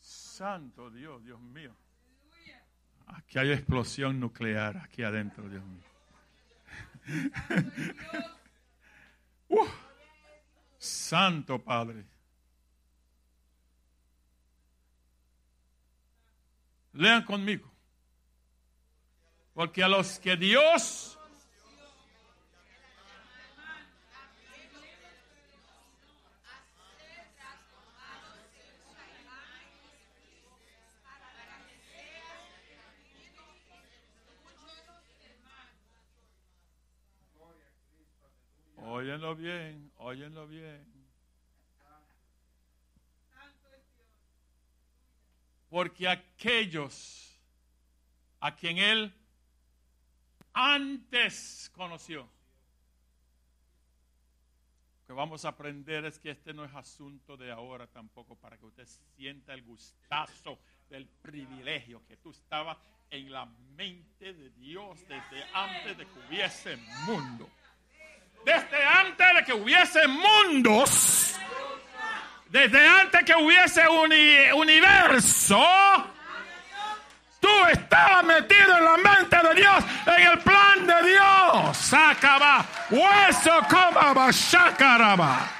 Santo Dios, Dios mío. Aquí hay explosión nuclear, aquí adentro, Dios mío. Santo Padre. Lean conmigo. Porque a los que Dios Óyenlo bien, óyenlo bien. Porque aquellos a quien él antes conoció, que vamos a aprender es que este no es asunto de ahora tampoco, para que usted sienta el gustazo del privilegio que tú estabas en la mente de Dios desde antes de que hubiese mundo. Desde antes de que hubiese mundos, desde antes que hubiese un universo, tú estabas metido en la mente de Dios, en el plan de Dios. Sacaba, hueso, comaba, shakaraba.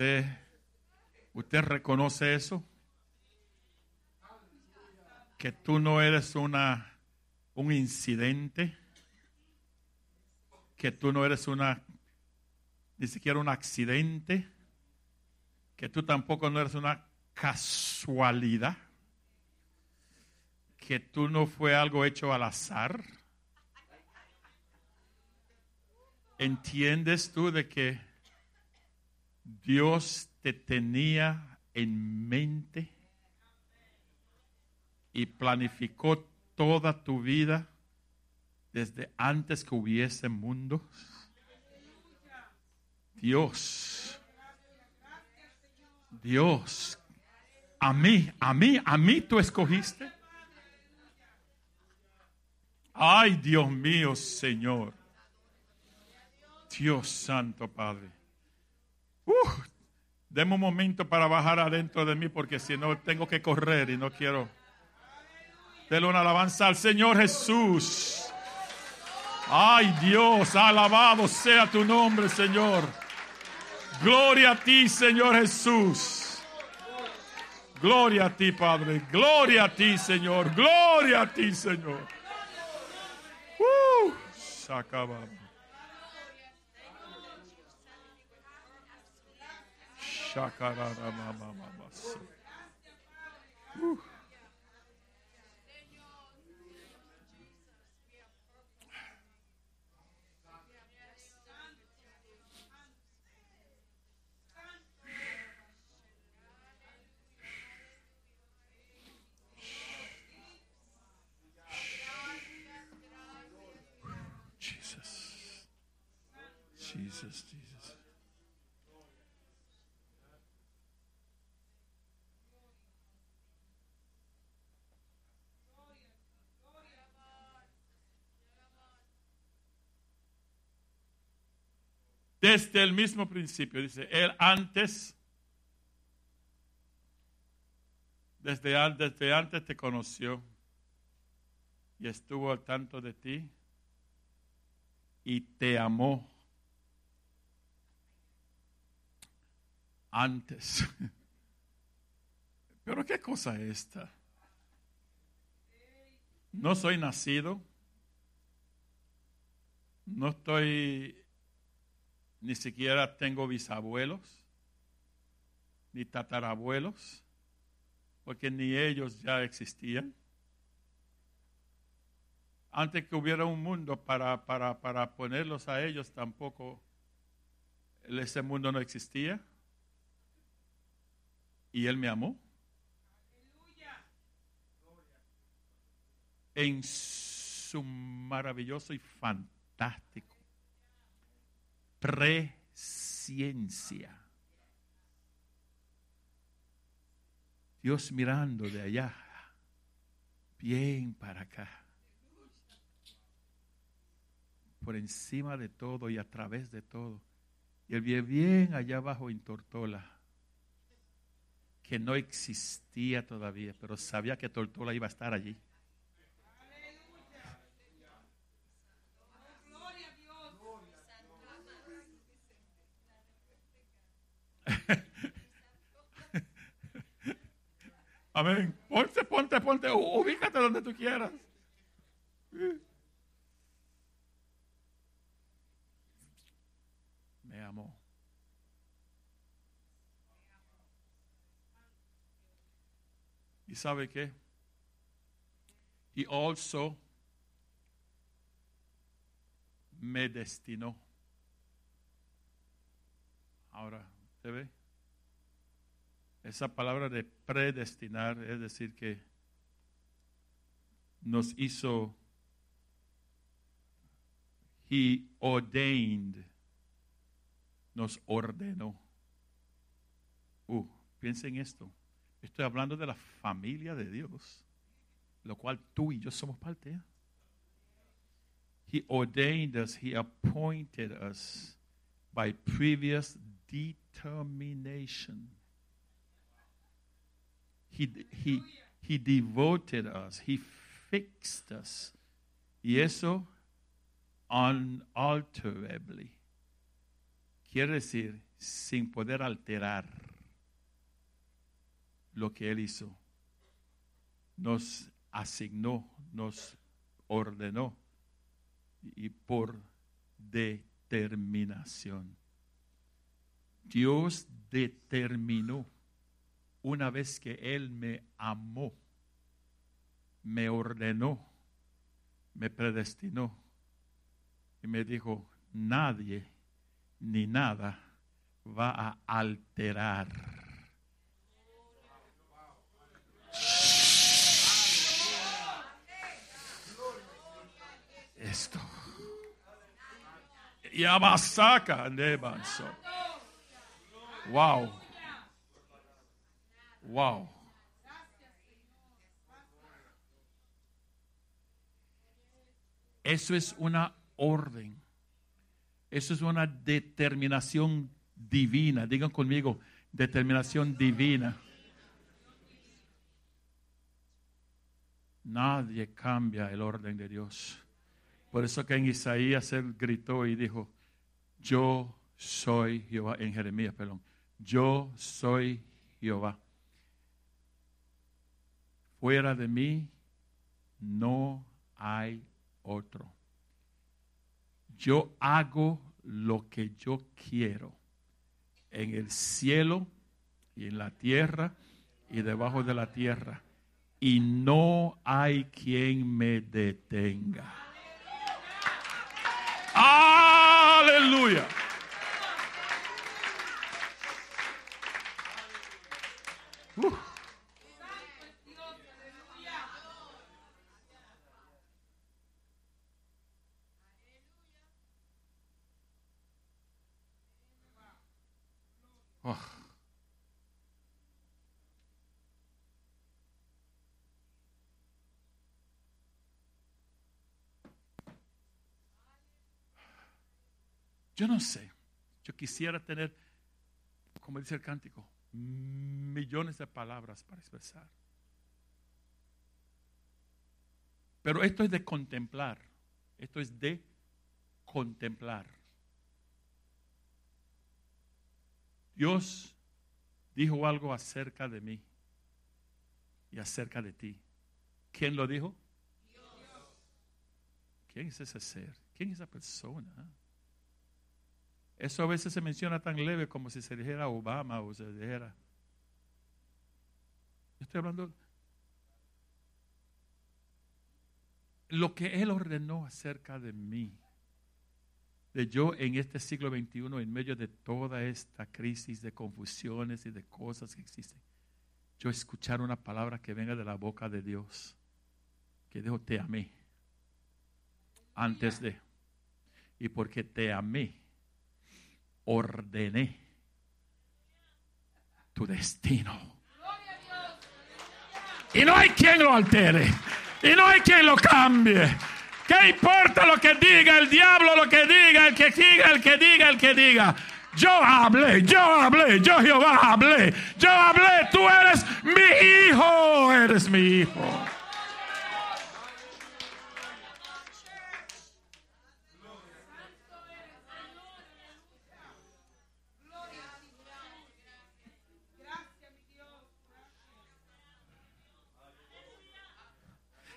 ¿Usted, usted reconoce eso? Que tú no eres una, un incidente, que tú no eres una, ni siquiera un accidente, que tú tampoco no eres una casualidad, que tú no fue algo hecho al azar. ¿Entiendes tú de que Dios te tenía en mente y planificó toda tu vida desde antes que hubiese mundo. Dios, Dios, a mí, a mí, a mí tú escogiste. Ay, Dios mío, Señor. Dios Santo Padre. Deme un momento para bajar adentro de mí porque si no tengo que correr y no quiero. Dele una alabanza al Señor Jesús. Ay Dios, alabado sea tu nombre, Señor. Gloria a ti, Señor Jesús. Gloria a ti, Padre. Gloria a ti, Señor. Gloria a ti, Señor. Uh, Uh. Jesus. Jesus. Desde el mismo principio, dice, él antes, desde, antes te conoció y estuvo al tanto de ti y te amó antes. Pero qué cosa es esta? No soy nacido, no estoy, ni siquiera tengo bisabuelos, ni tatarabuelos, porque ni ellos ya existían antes que hubiera un mundo para, para, para ponerlos a ellos, tampoco ese mundo no existía. Y Él me amó. En su maravilloso y fantástico presciencia. Dios mirando de allá, bien para acá por encima de todo y a través de todo. Y él vive bien allá abajo en Tortola, que no existía todavía, pero sabía que Tortola iba a estar allí. Amén. Ponte, ponte, ponte. Ubícate donde tú quieras. Me amó. ¿Y sabe qué? He also me destinó. Ahora, ¿se ve? Esa palabra de predestinar es decir que nos hizo, he ordained, nos ordenó. Uh, piensen esto. Estoy hablando de la familia de Dios, lo cual tú y yo somos parte. He ordained us, He appointed us by previous determination. He, he, he devoted us, He fixed us. Y eso unalterably. Quiere decir, sin poder alterar lo que Él hizo. Nos asignó, nos ordenó y por determinación. Dios determinó una vez que Él me amó, me ordenó, me predestinó y me dijo, nadie ni nada va a alterar esto. Yamasaka Nebanso. Wow. Wow. Eso es una orden. Eso es una determinación divina. Digan conmigo, determinación divina. Nadie cambia el orden de Dios. Por eso que en Isaías él gritó y dijo, yo soy Jehová, en Jeremías, perdón, yo soy Jehová. Fuera de mí no hay otro. Yo hago lo que yo quiero en el cielo y en la tierra y debajo de la tierra. Y no hay quien me detenga. Aleluya. Uh. Yo no sé. Yo quisiera tener, como dice el cántico, millones de palabras para expresar. Pero esto es de contemplar. Esto es de contemplar. Dios dijo algo acerca de mí y acerca de ti. ¿Quién lo dijo? ¿Quién es ese ser? ¿Quién es esa persona? Eso a veces se menciona tan leve como si se dijera Obama o se dijera. Yo estoy hablando lo que Él ordenó acerca de mí, de yo en este siglo XXI, en medio de toda esta crisis de confusiones y de cosas que existen, yo escuchar una palabra que venga de la boca de Dios, que dijo, te amé, antes de, y porque te amé, ordené tu destino. Y no hay quien lo altere. Y no hay quien lo cambie. ¿Qué importa lo que diga el diablo, lo que diga, el que diga, el que diga, el que diga? Yo hablé, yo hablé, yo Jehová hablé, yo hablé, tú eres mi hijo, eres mi hijo.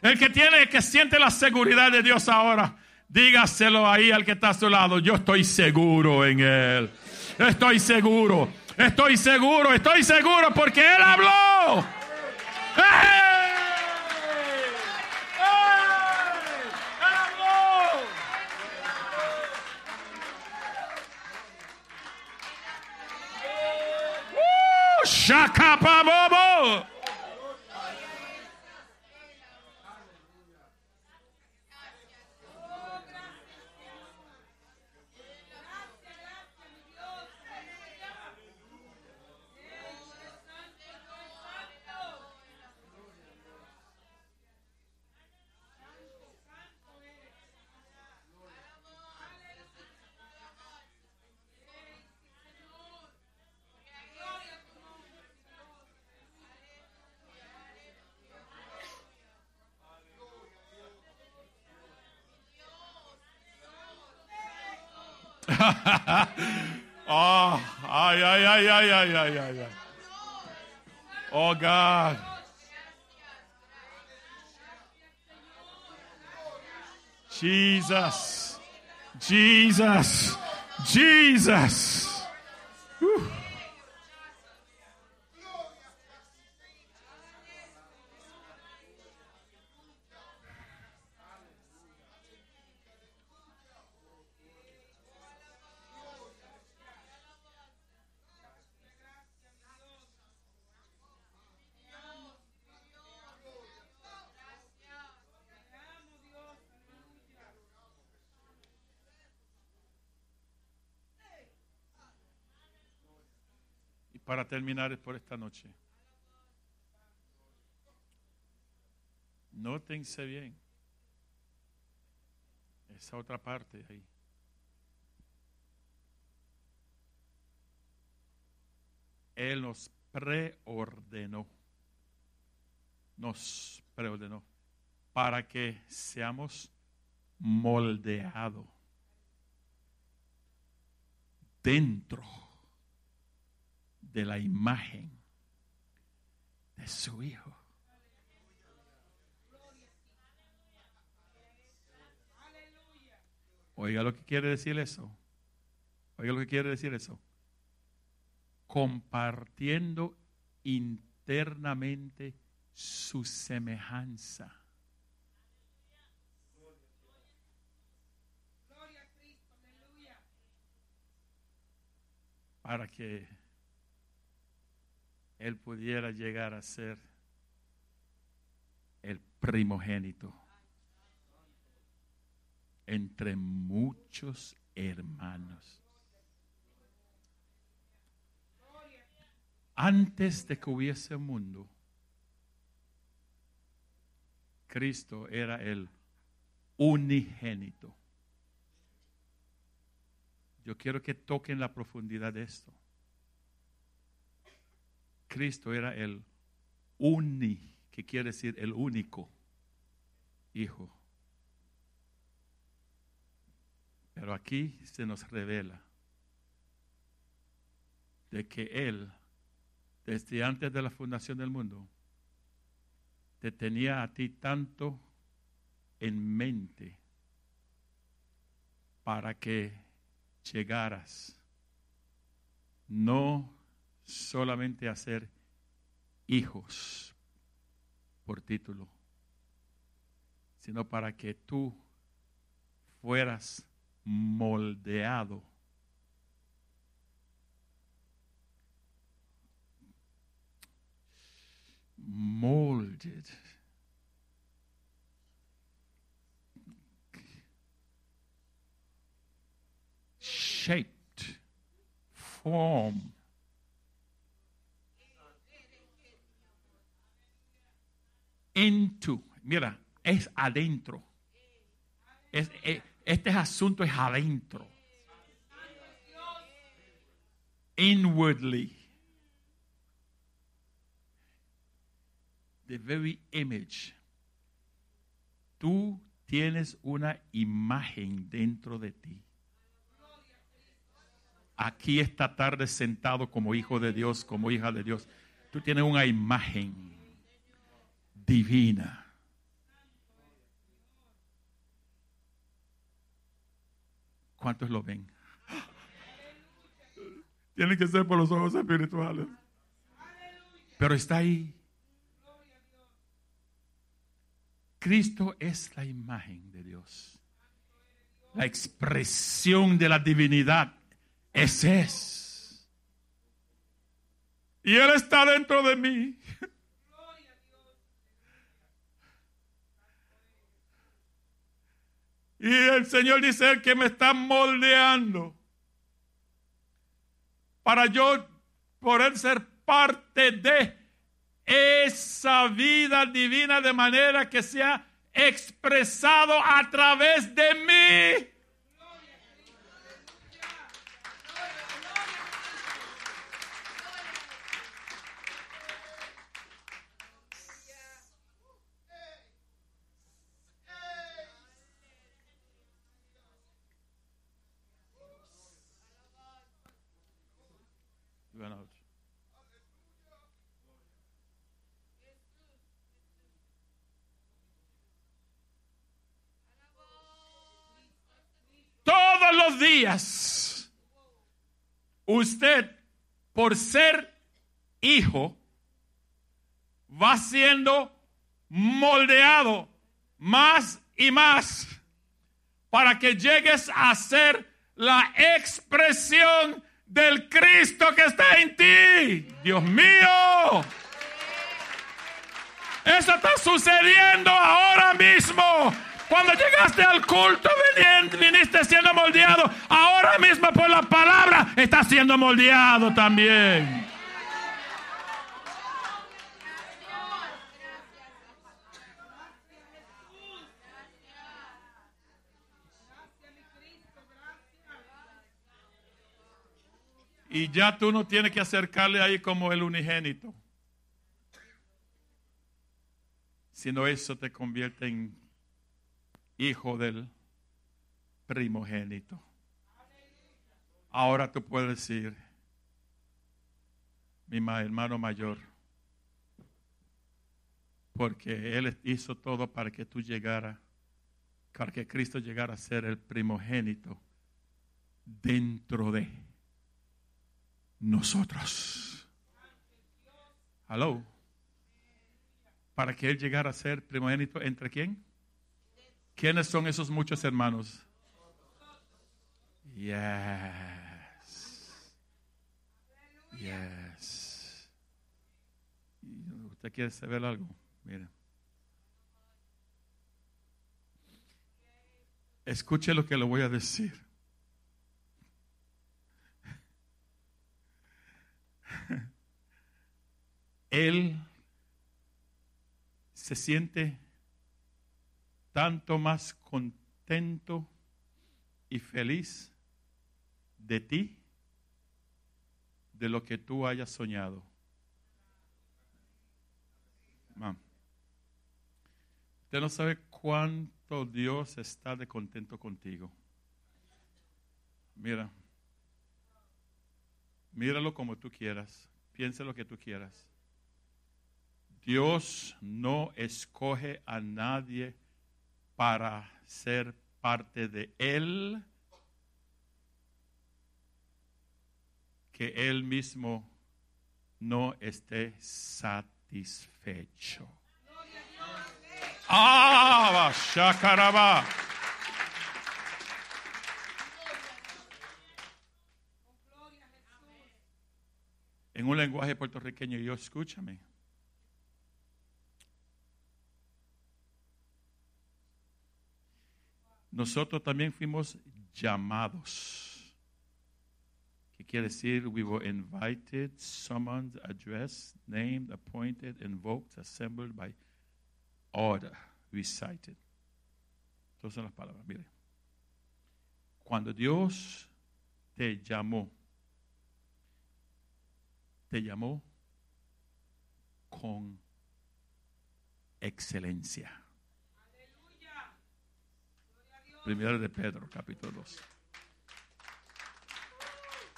El que tiene, que siente la seguridad de Dios ahora, dígaselo ahí al que está a su lado. Yo estoy seguro en Él. Estoy seguro. Estoy seguro. Estoy seguro porque Él habló. ¡Ey! ¡Ey! ¡Él Oh, God. Jesus. Jesus. Jesus. Para terminar por esta noche. Nótense bien. Esa otra parte ahí. Él nos preordenó. Nos preordenó para que seamos moldeados dentro de la imagen de su Hijo. Oiga lo que quiere decir eso. Oiga lo que quiere decir eso. Compartiendo internamente su semejanza. Para que él pudiera llegar a ser el primogénito entre muchos hermanos. Antes de que hubiese mundo, Cristo era el unigénito. Yo quiero que toquen la profundidad de esto. Cristo era el uni, que quiere decir el único hijo. Pero aquí se nos revela de que Él, desde antes de la fundación del mundo, te tenía a ti tanto en mente para que llegaras no solamente a ser hijos por título, sino para que tú fueras moldeado. Molded. Shaped. Form. Into. Mira, es adentro. Es, es este asunto es adentro. Inwardly. The very image. Tú tienes una imagen dentro de ti. Aquí esta tarde sentado como hijo de Dios, como hija de Dios. Tú tienes una imagen divina. ¿Cuántos lo ven? Tiene que ser por los ojos espirituales. Pero está ahí. Cristo es la imagen de Dios. La expresión de la divinidad. Ese es. Y Él está dentro de mí. Y el Señor dice que me está moldeando para yo poder ser parte de esa vida divina de manera que sea expresado a través de mí. Días, usted, por ser hijo, va siendo moldeado más y más para que llegues a ser la expresión del Cristo que está en ti. Dios mío. Eso está sucediendo ahora mismo. Cuando llegaste al culto, viniste siendo moldeado. Ahora mismo por la palabra está siendo moldeado también. Y ya tú no tienes que acercarle ahí como el unigénito. Sino eso te convierte en hijo del primogénito. Ahora tú puedes decir, mi hermano mayor, porque Él hizo todo para que tú llegaras, para que Cristo llegara a ser el primogénito dentro de nosotros. Hello. Para que Él llegara a ser primogénito entre quién? ¿Quiénes son esos muchos hermanos? Yes. Yes. ¿Usted quiere saber algo? Mire. Escuche lo que le voy a decir. Él se siente tanto más contento y feliz de ti de lo que tú hayas soñado. Usted no sabe cuánto Dios está de contento contigo. Mira, míralo como tú quieras, piensa lo que tú quieras. Dios no escoge a nadie para ser parte de Él, que Él mismo no esté satisfecho. Ah. En un lenguaje puertorriqueño, yo escúchame. Nosotros también fuimos llamados. ¿Qué quiere decir? We were invited, summoned, addressed, named, appointed, invoked, assembled by order, recited. Todas son las palabras. Mire, cuando Dios te llamó, te llamó con excelencia. Primero de Pedro, capítulo 2.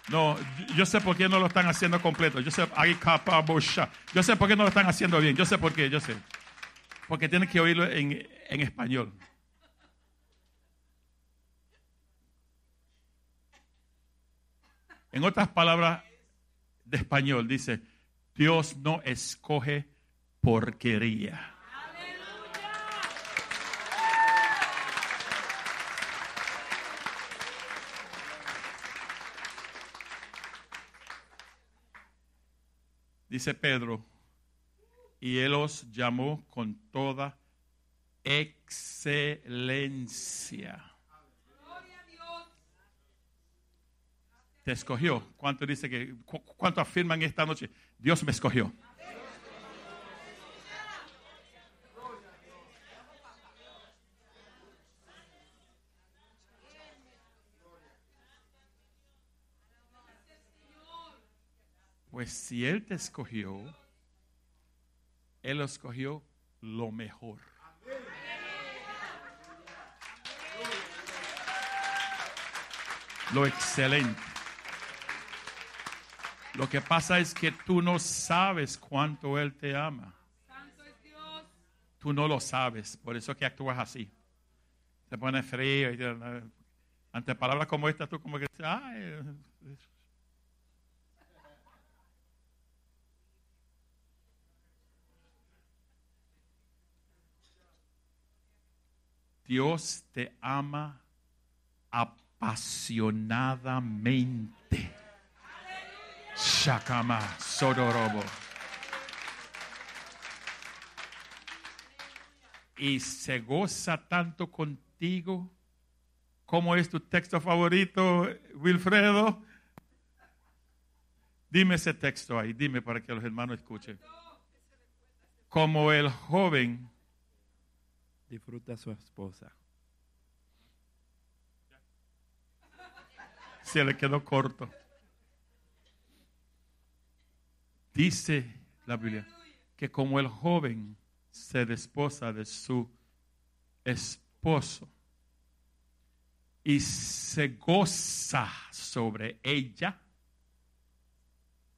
No, yo sé por qué no lo están haciendo completo. Yo sé, yo sé por qué no lo están haciendo bien. Yo sé por qué, yo sé. Porque tienen que oírlo en, en español. En otras palabras de español dice, Dios no escoge porquería. Dice Pedro, y él os llamó con toda excelencia. Te escogió. ¿Cuánto dice que, cuánto afirman esta noche? Dios me escogió. Pues si Él te escogió, Él escogió lo mejor. Lo excelente. Lo que pasa es que tú no sabes cuánto Él te ama. Tú no lo sabes, por eso que actúas así. Te pone frío ante palabras como esta tú como que ay, Dios te ama apasionadamente. Shakama Sodorobo. Y se goza tanto contigo. ¿Cómo es tu texto favorito, Wilfredo? Dime ese texto ahí, dime para que los hermanos escuchen. Como el joven
disfruta su esposa.
Se le quedó corto. Dice la Biblia que como el joven se desposa de su esposo y se goza sobre ella,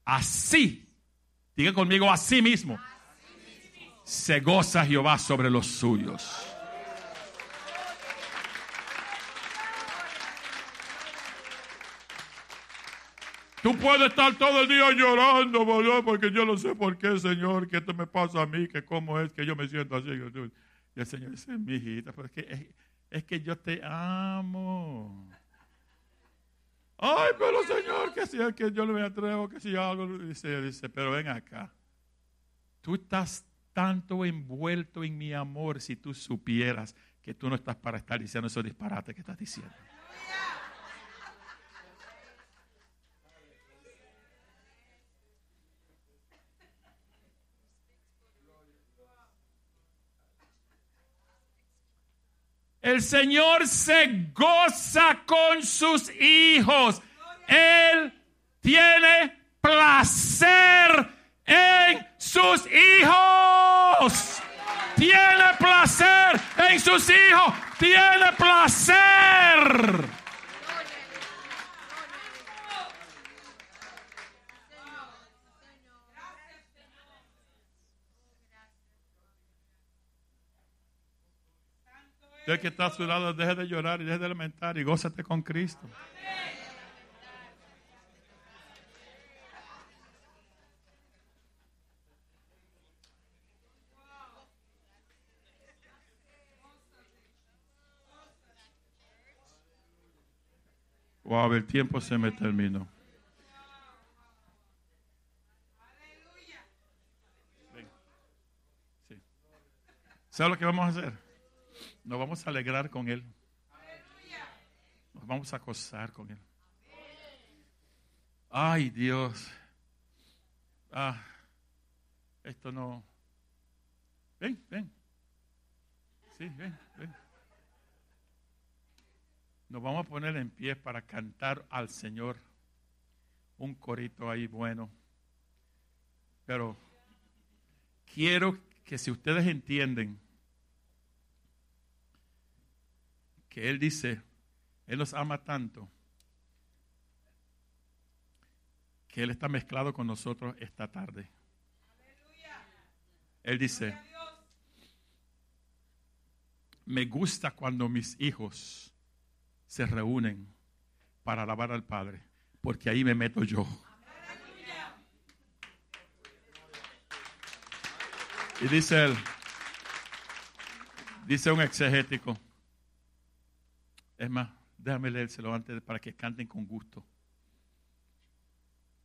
así, diga conmigo, así mismo se goza Jehová sobre los suyos. Tú puedes estar todo el día llorando, porque yo no sé por qué, Señor, que esto me pasa a mí, que cómo es que yo me siento así. Y el Señor dice, mi hijita, pues es que, yo te amo. Ay, pero Señor, que si es que yo no me atrevo, que si algo, dice, dice, pero ven acá. Tú estás tanto envuelto en mi amor si tú supieras que tú no estás para estar diciendo esos disparates que estás diciendo. El Señor se goza con sus hijos. Él tiene placer en sus hijos. Tiene placer en sus hijos. Tiene placer. Usted que está a su lado, deje de llorar y deje de lamentar y gózate con Cristo. Wow, el tiempo se me terminó. Sí. ¿Sabe lo que vamos a hacer? Nos vamos a alegrar con Él. Nos vamos a acosar con Él. Ay, Dios. Ah, esto no. Ven, ven. Sí, ven, ven. Nos vamos a poner en pie para cantar al Señor un corito ahí bueno. Pero quiero que si ustedes entienden que Él dice, Él nos ama tanto, que Él está mezclado con nosotros esta tarde. Él dice, me gusta cuando mis hijos se reúnen para alabar al Padre. porque ahí me meto yo. Y dice él, dice un exegético, es más, déjame leérselo antes para que canten con gusto.